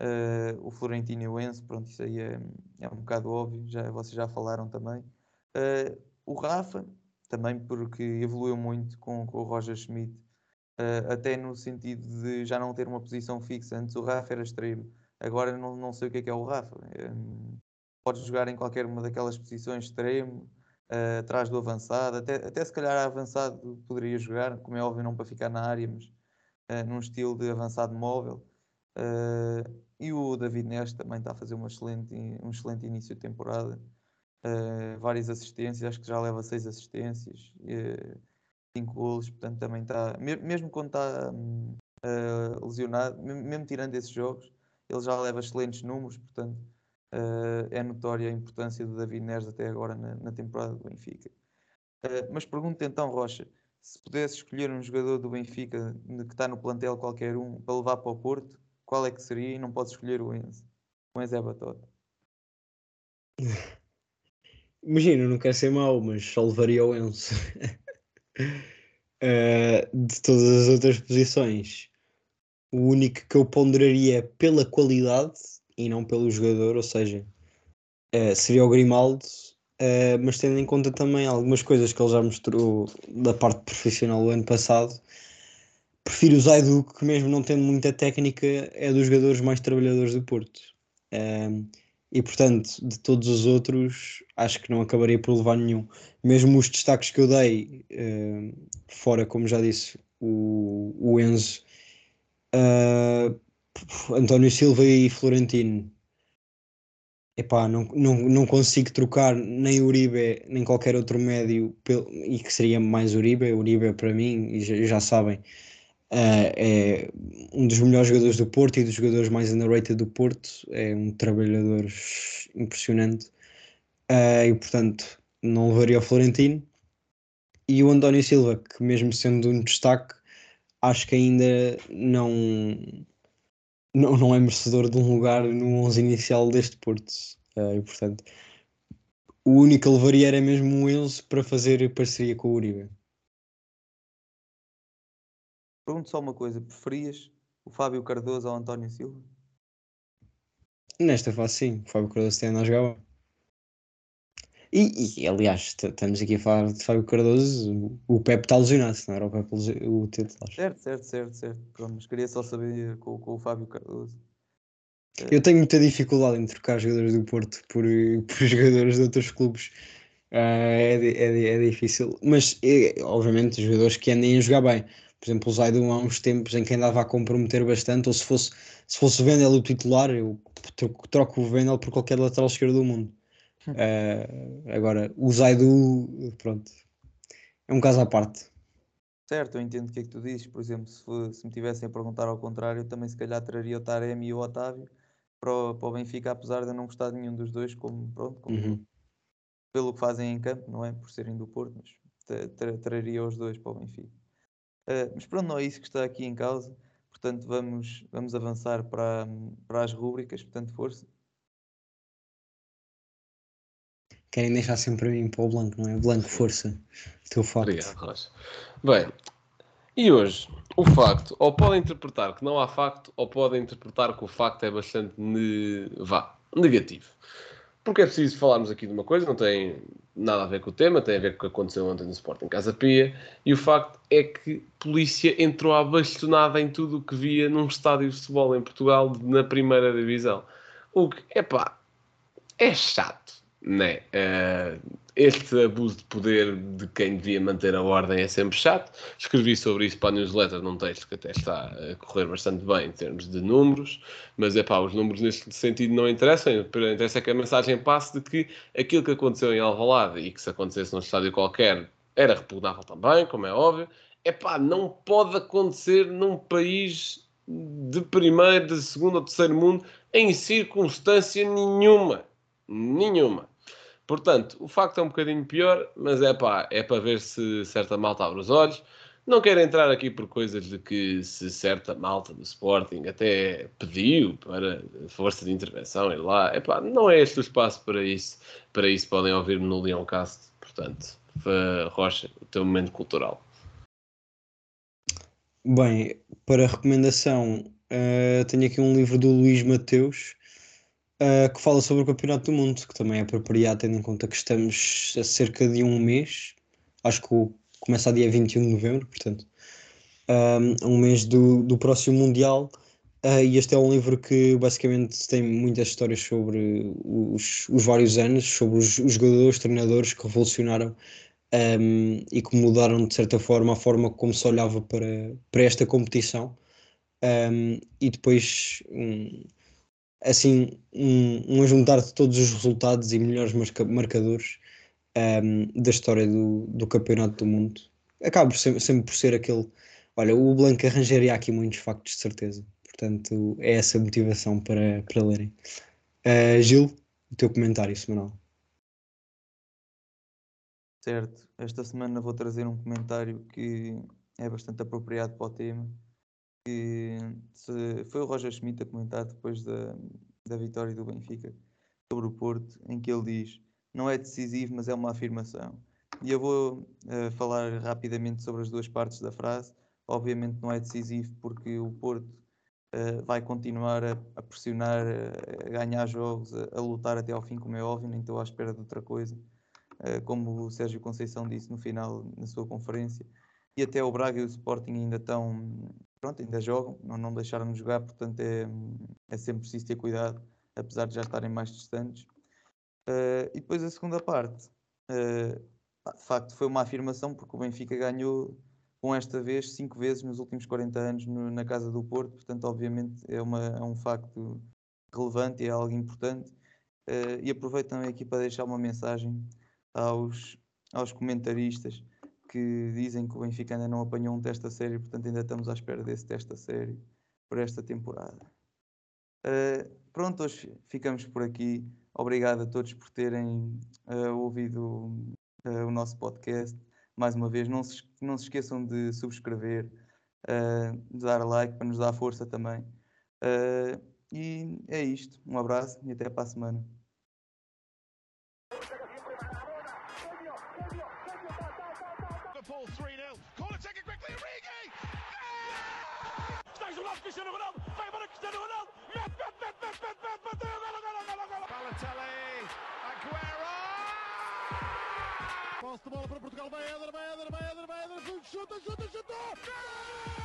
Uh, o Florentino e o Enzo, pronto, isso aí é, é um bocado óbvio, já, vocês já falaram também. Uh, o Rafa, também porque evoluiu muito com, com o Roger Schmidt, uh, até no sentido de já não ter uma posição fixa. Antes o Rafa era extremo, agora não, não sei o que é que é o Rafa. Um, pode jogar em qualquer uma daquelas posições extremo, uh, atrás do avançado, até, até se calhar avançado poderia jogar, como é óbvio, não para ficar na área, mas uh, num estilo de avançado móvel. Uh, e o David Neres também está a fazer uma excelente, um excelente início de temporada. Várias assistências, acho que já leva seis assistências, cinco golos, portanto também está, mesmo quando está uh, lesionado, mesmo tirando esses jogos, ele já leva excelentes números, portanto uh, é notória a importância do David Neres até agora na, na temporada do Benfica. Uh, mas pergunto então, Rocha, se pudesse escolher um jogador do Benfica que está no plantel qualquer um para levar para o Porto, qual é que seria? E não podes escolher o Enzo. O Enzo é batota. Imagina, não quero ser mau, mas só levaria o Enzo. uh, de todas as outras posições, o único que eu ponderaria pela qualidade e não pelo jogador, ou seja, uh, seria o Grimaldo, uh, mas tendo em conta também algumas coisas que ele já mostrou da parte profissional do ano passado, prefiro o Zaidu, que mesmo não tendo muita técnica, é dos jogadores mais trabalhadores do Porto. Uh, e portanto, de todos os outros, acho que não acabaria por levar nenhum. Mesmo os destaques que eu dei, fora, como já disse, o, o Enzo, Uh, António Silva e Florentino. Epá, não, não, não consigo trocar nem Uribe nem qualquer outro médio e que seria mais Uribe. Uribe para mim, e já, já sabem, uh, é um dos melhores jogadores do Porto e dos jogadores mais underrated do Porto. É um trabalhador impressionante uh, e portanto não levaria o Florentino. E o António Silva, que mesmo sendo um destaque, acho que ainda não não, não é merecedor de um lugar no 11 inicial deste Porto. Uh, e, portanto, o único que levaria era mesmo o Enzo para fazer parceria com o Uribe. Pergunto só uma coisa: preferias o Fábio Cardoso ao António Silva? Nesta fase, sim. O Fábio Cardoso tem a jogar e, e, aliás, estamos aqui a falar de Fábio Cardoso, o Pepe está lesionado, não era o Pepe o titular. Certo, certo, certo, certo. Pronto, mas queria só saber com, com o Fábio Cardoso. Eu tenho muita dificuldade em trocar jogadores do Porto por, por jogadores de outros clubes. é, di- é di- é difícil, mas é, obviamente os jogadores que andem a jogar bem. Por exemplo, o Zaidu há uns tempos em que andava a comprometer bastante, ou se fosse, se fosse o Vendel o titular, eu troco, troco o Vendel por qualquer lateral esquerdo do mundo. Eh, agora, o Zaidu, pronto, é um caso à parte. Certo, eu entendo o que é que tu dizes. Por exemplo, se, se me tivessem a perguntar ao contrário, eu também se calhar traria o Taremi e o Otávio para o, para o Benfica, apesar de eu não gostar de nenhum dos dois, como, pronto, como Uhum. pelo que fazem em campo, não é? Por serem do Porto, mas tra- tra- traria os dois para o Benfica. Eh, mas pronto, não é isso que está aqui em causa. Portanto, vamos, vamos avançar para, para as rúbricas. Portanto, força. Querem deixar sempre a mim para o Blanco, não é? Blanco, força, teu facto. Obrigado, Rocha. Bem, e hoje, o facto, ou podem interpretar que não há facto, ou podem interpretar que o facto é bastante ne- vá, negativo. Porque é preciso falarmos aqui de uma coisa, não tem nada a ver com o tema, tem a ver com o que aconteceu ontem no Sporting Casa Pia, e o facto é que a polícia entrou à bastonada em tudo o que via num estádio de futebol em Portugal na primeira divisão. O que, epá, é chato, né? Eh, este abuso de poder de quem devia manter a ordem é sempre chato. Escrevi sobre isso para a newsletter num texto que até está a correr bastante bem em termos de números, mas é pá, os números neste sentido não interessam. O que interessa é que a mensagem passe de que aquilo que aconteceu em Alvalade e que se acontecesse num estádio qualquer era repugnável também, como é óbvio. É pá, não pode acontecer num país de primeiro, de segundo ou terceiro mundo em circunstância nenhuma. Nenhuma. Portanto, o facto é um bocadinho pior, mas é pá, é para ver se certa malta abre os olhos. Não quero entrar aqui por coisas de que se certa malta do Sporting até pediu para força de intervenção ir lá. É pá, não é este o espaço para isso. Para isso podem ouvir-me no Leoncast. Portanto, Rocha, o teu momento cultural. Bem, para recomendação, eh, tenho aqui um livro do Luís Mateus eh, que fala sobre o Campeonato do Mundo, que também é apropriado, tendo em conta que estamos a cerca de um mês, acho que começa a dia 21 de novembro, portanto, um, um mês do, do próximo Mundial. eh, e este é um livro que basicamente tem muitas histórias sobre os, os vários anos, sobre os, os jogadores, treinadores que revolucionaram um, e que mudaram de certa forma a forma como se olhava para, para esta competição Um, e depois um, assim um, um de todos os resultados e melhores marca- marcadores um, da história do, do campeonato do mundo. Acaba ser- sempre por ser aquele olha, o Blanco arranjaria aqui muitos factos de certeza. Portanto é essa motivação para, para lerem. Uh, Gil, o teu comentário semanal. Certo, esta semana vou trazer um comentário que é bastante apropriado para o tema. Que se- foi o Roger Schmidt a comentar depois da, da vitória do Benfica sobre o Porto, em que ele diz: não é decisivo, mas é uma afirmação. E eu vou eh, falar rapidamente sobre as duas partes da frase. Obviamente não é decisivo porque o Porto eh, vai continuar a, a pressionar, a, a ganhar jogos, a, a lutar até ao fim, como é óbvio, nem estou à espera de outra coisa eh, como o Sérgio Conceição disse no final na sua conferência, e até o Braga e o Sporting ainda estão, pronto, ainda jogam, não, não deixaram de jogar, portanto é, é sempre preciso ter cuidado, apesar de já estarem mais distantes. Eh, e depois a segunda parte, pá, de facto foi uma afirmação, porque o Benfica ganhou com esta vez cinco vezes nos últimos 40 anos no- na casa do Porto, portanto obviamente é, uma, é um facto relevante e é algo importante. Eh, e aproveito também aqui para deixar uma mensagem aos, aos comentaristas que dizem que o Benfica ainda não apanhou um teste a sério, portanto ainda estamos à espera desse teste a sério por esta temporada. Uh, pronto, hoje fi- ficamos por aqui. Obrigado a todos por terem uh, ouvido uh, o nosso podcast. Mais uma vez, não se, não se esqueçam de subscrever, de dar like para nos dar força também. E é isto. Um abraço e até para a semana. Bola para Portugal, vai Éder, vai Éder, vai Éder, vai Éder, chuta, chuta, chuta! Gol!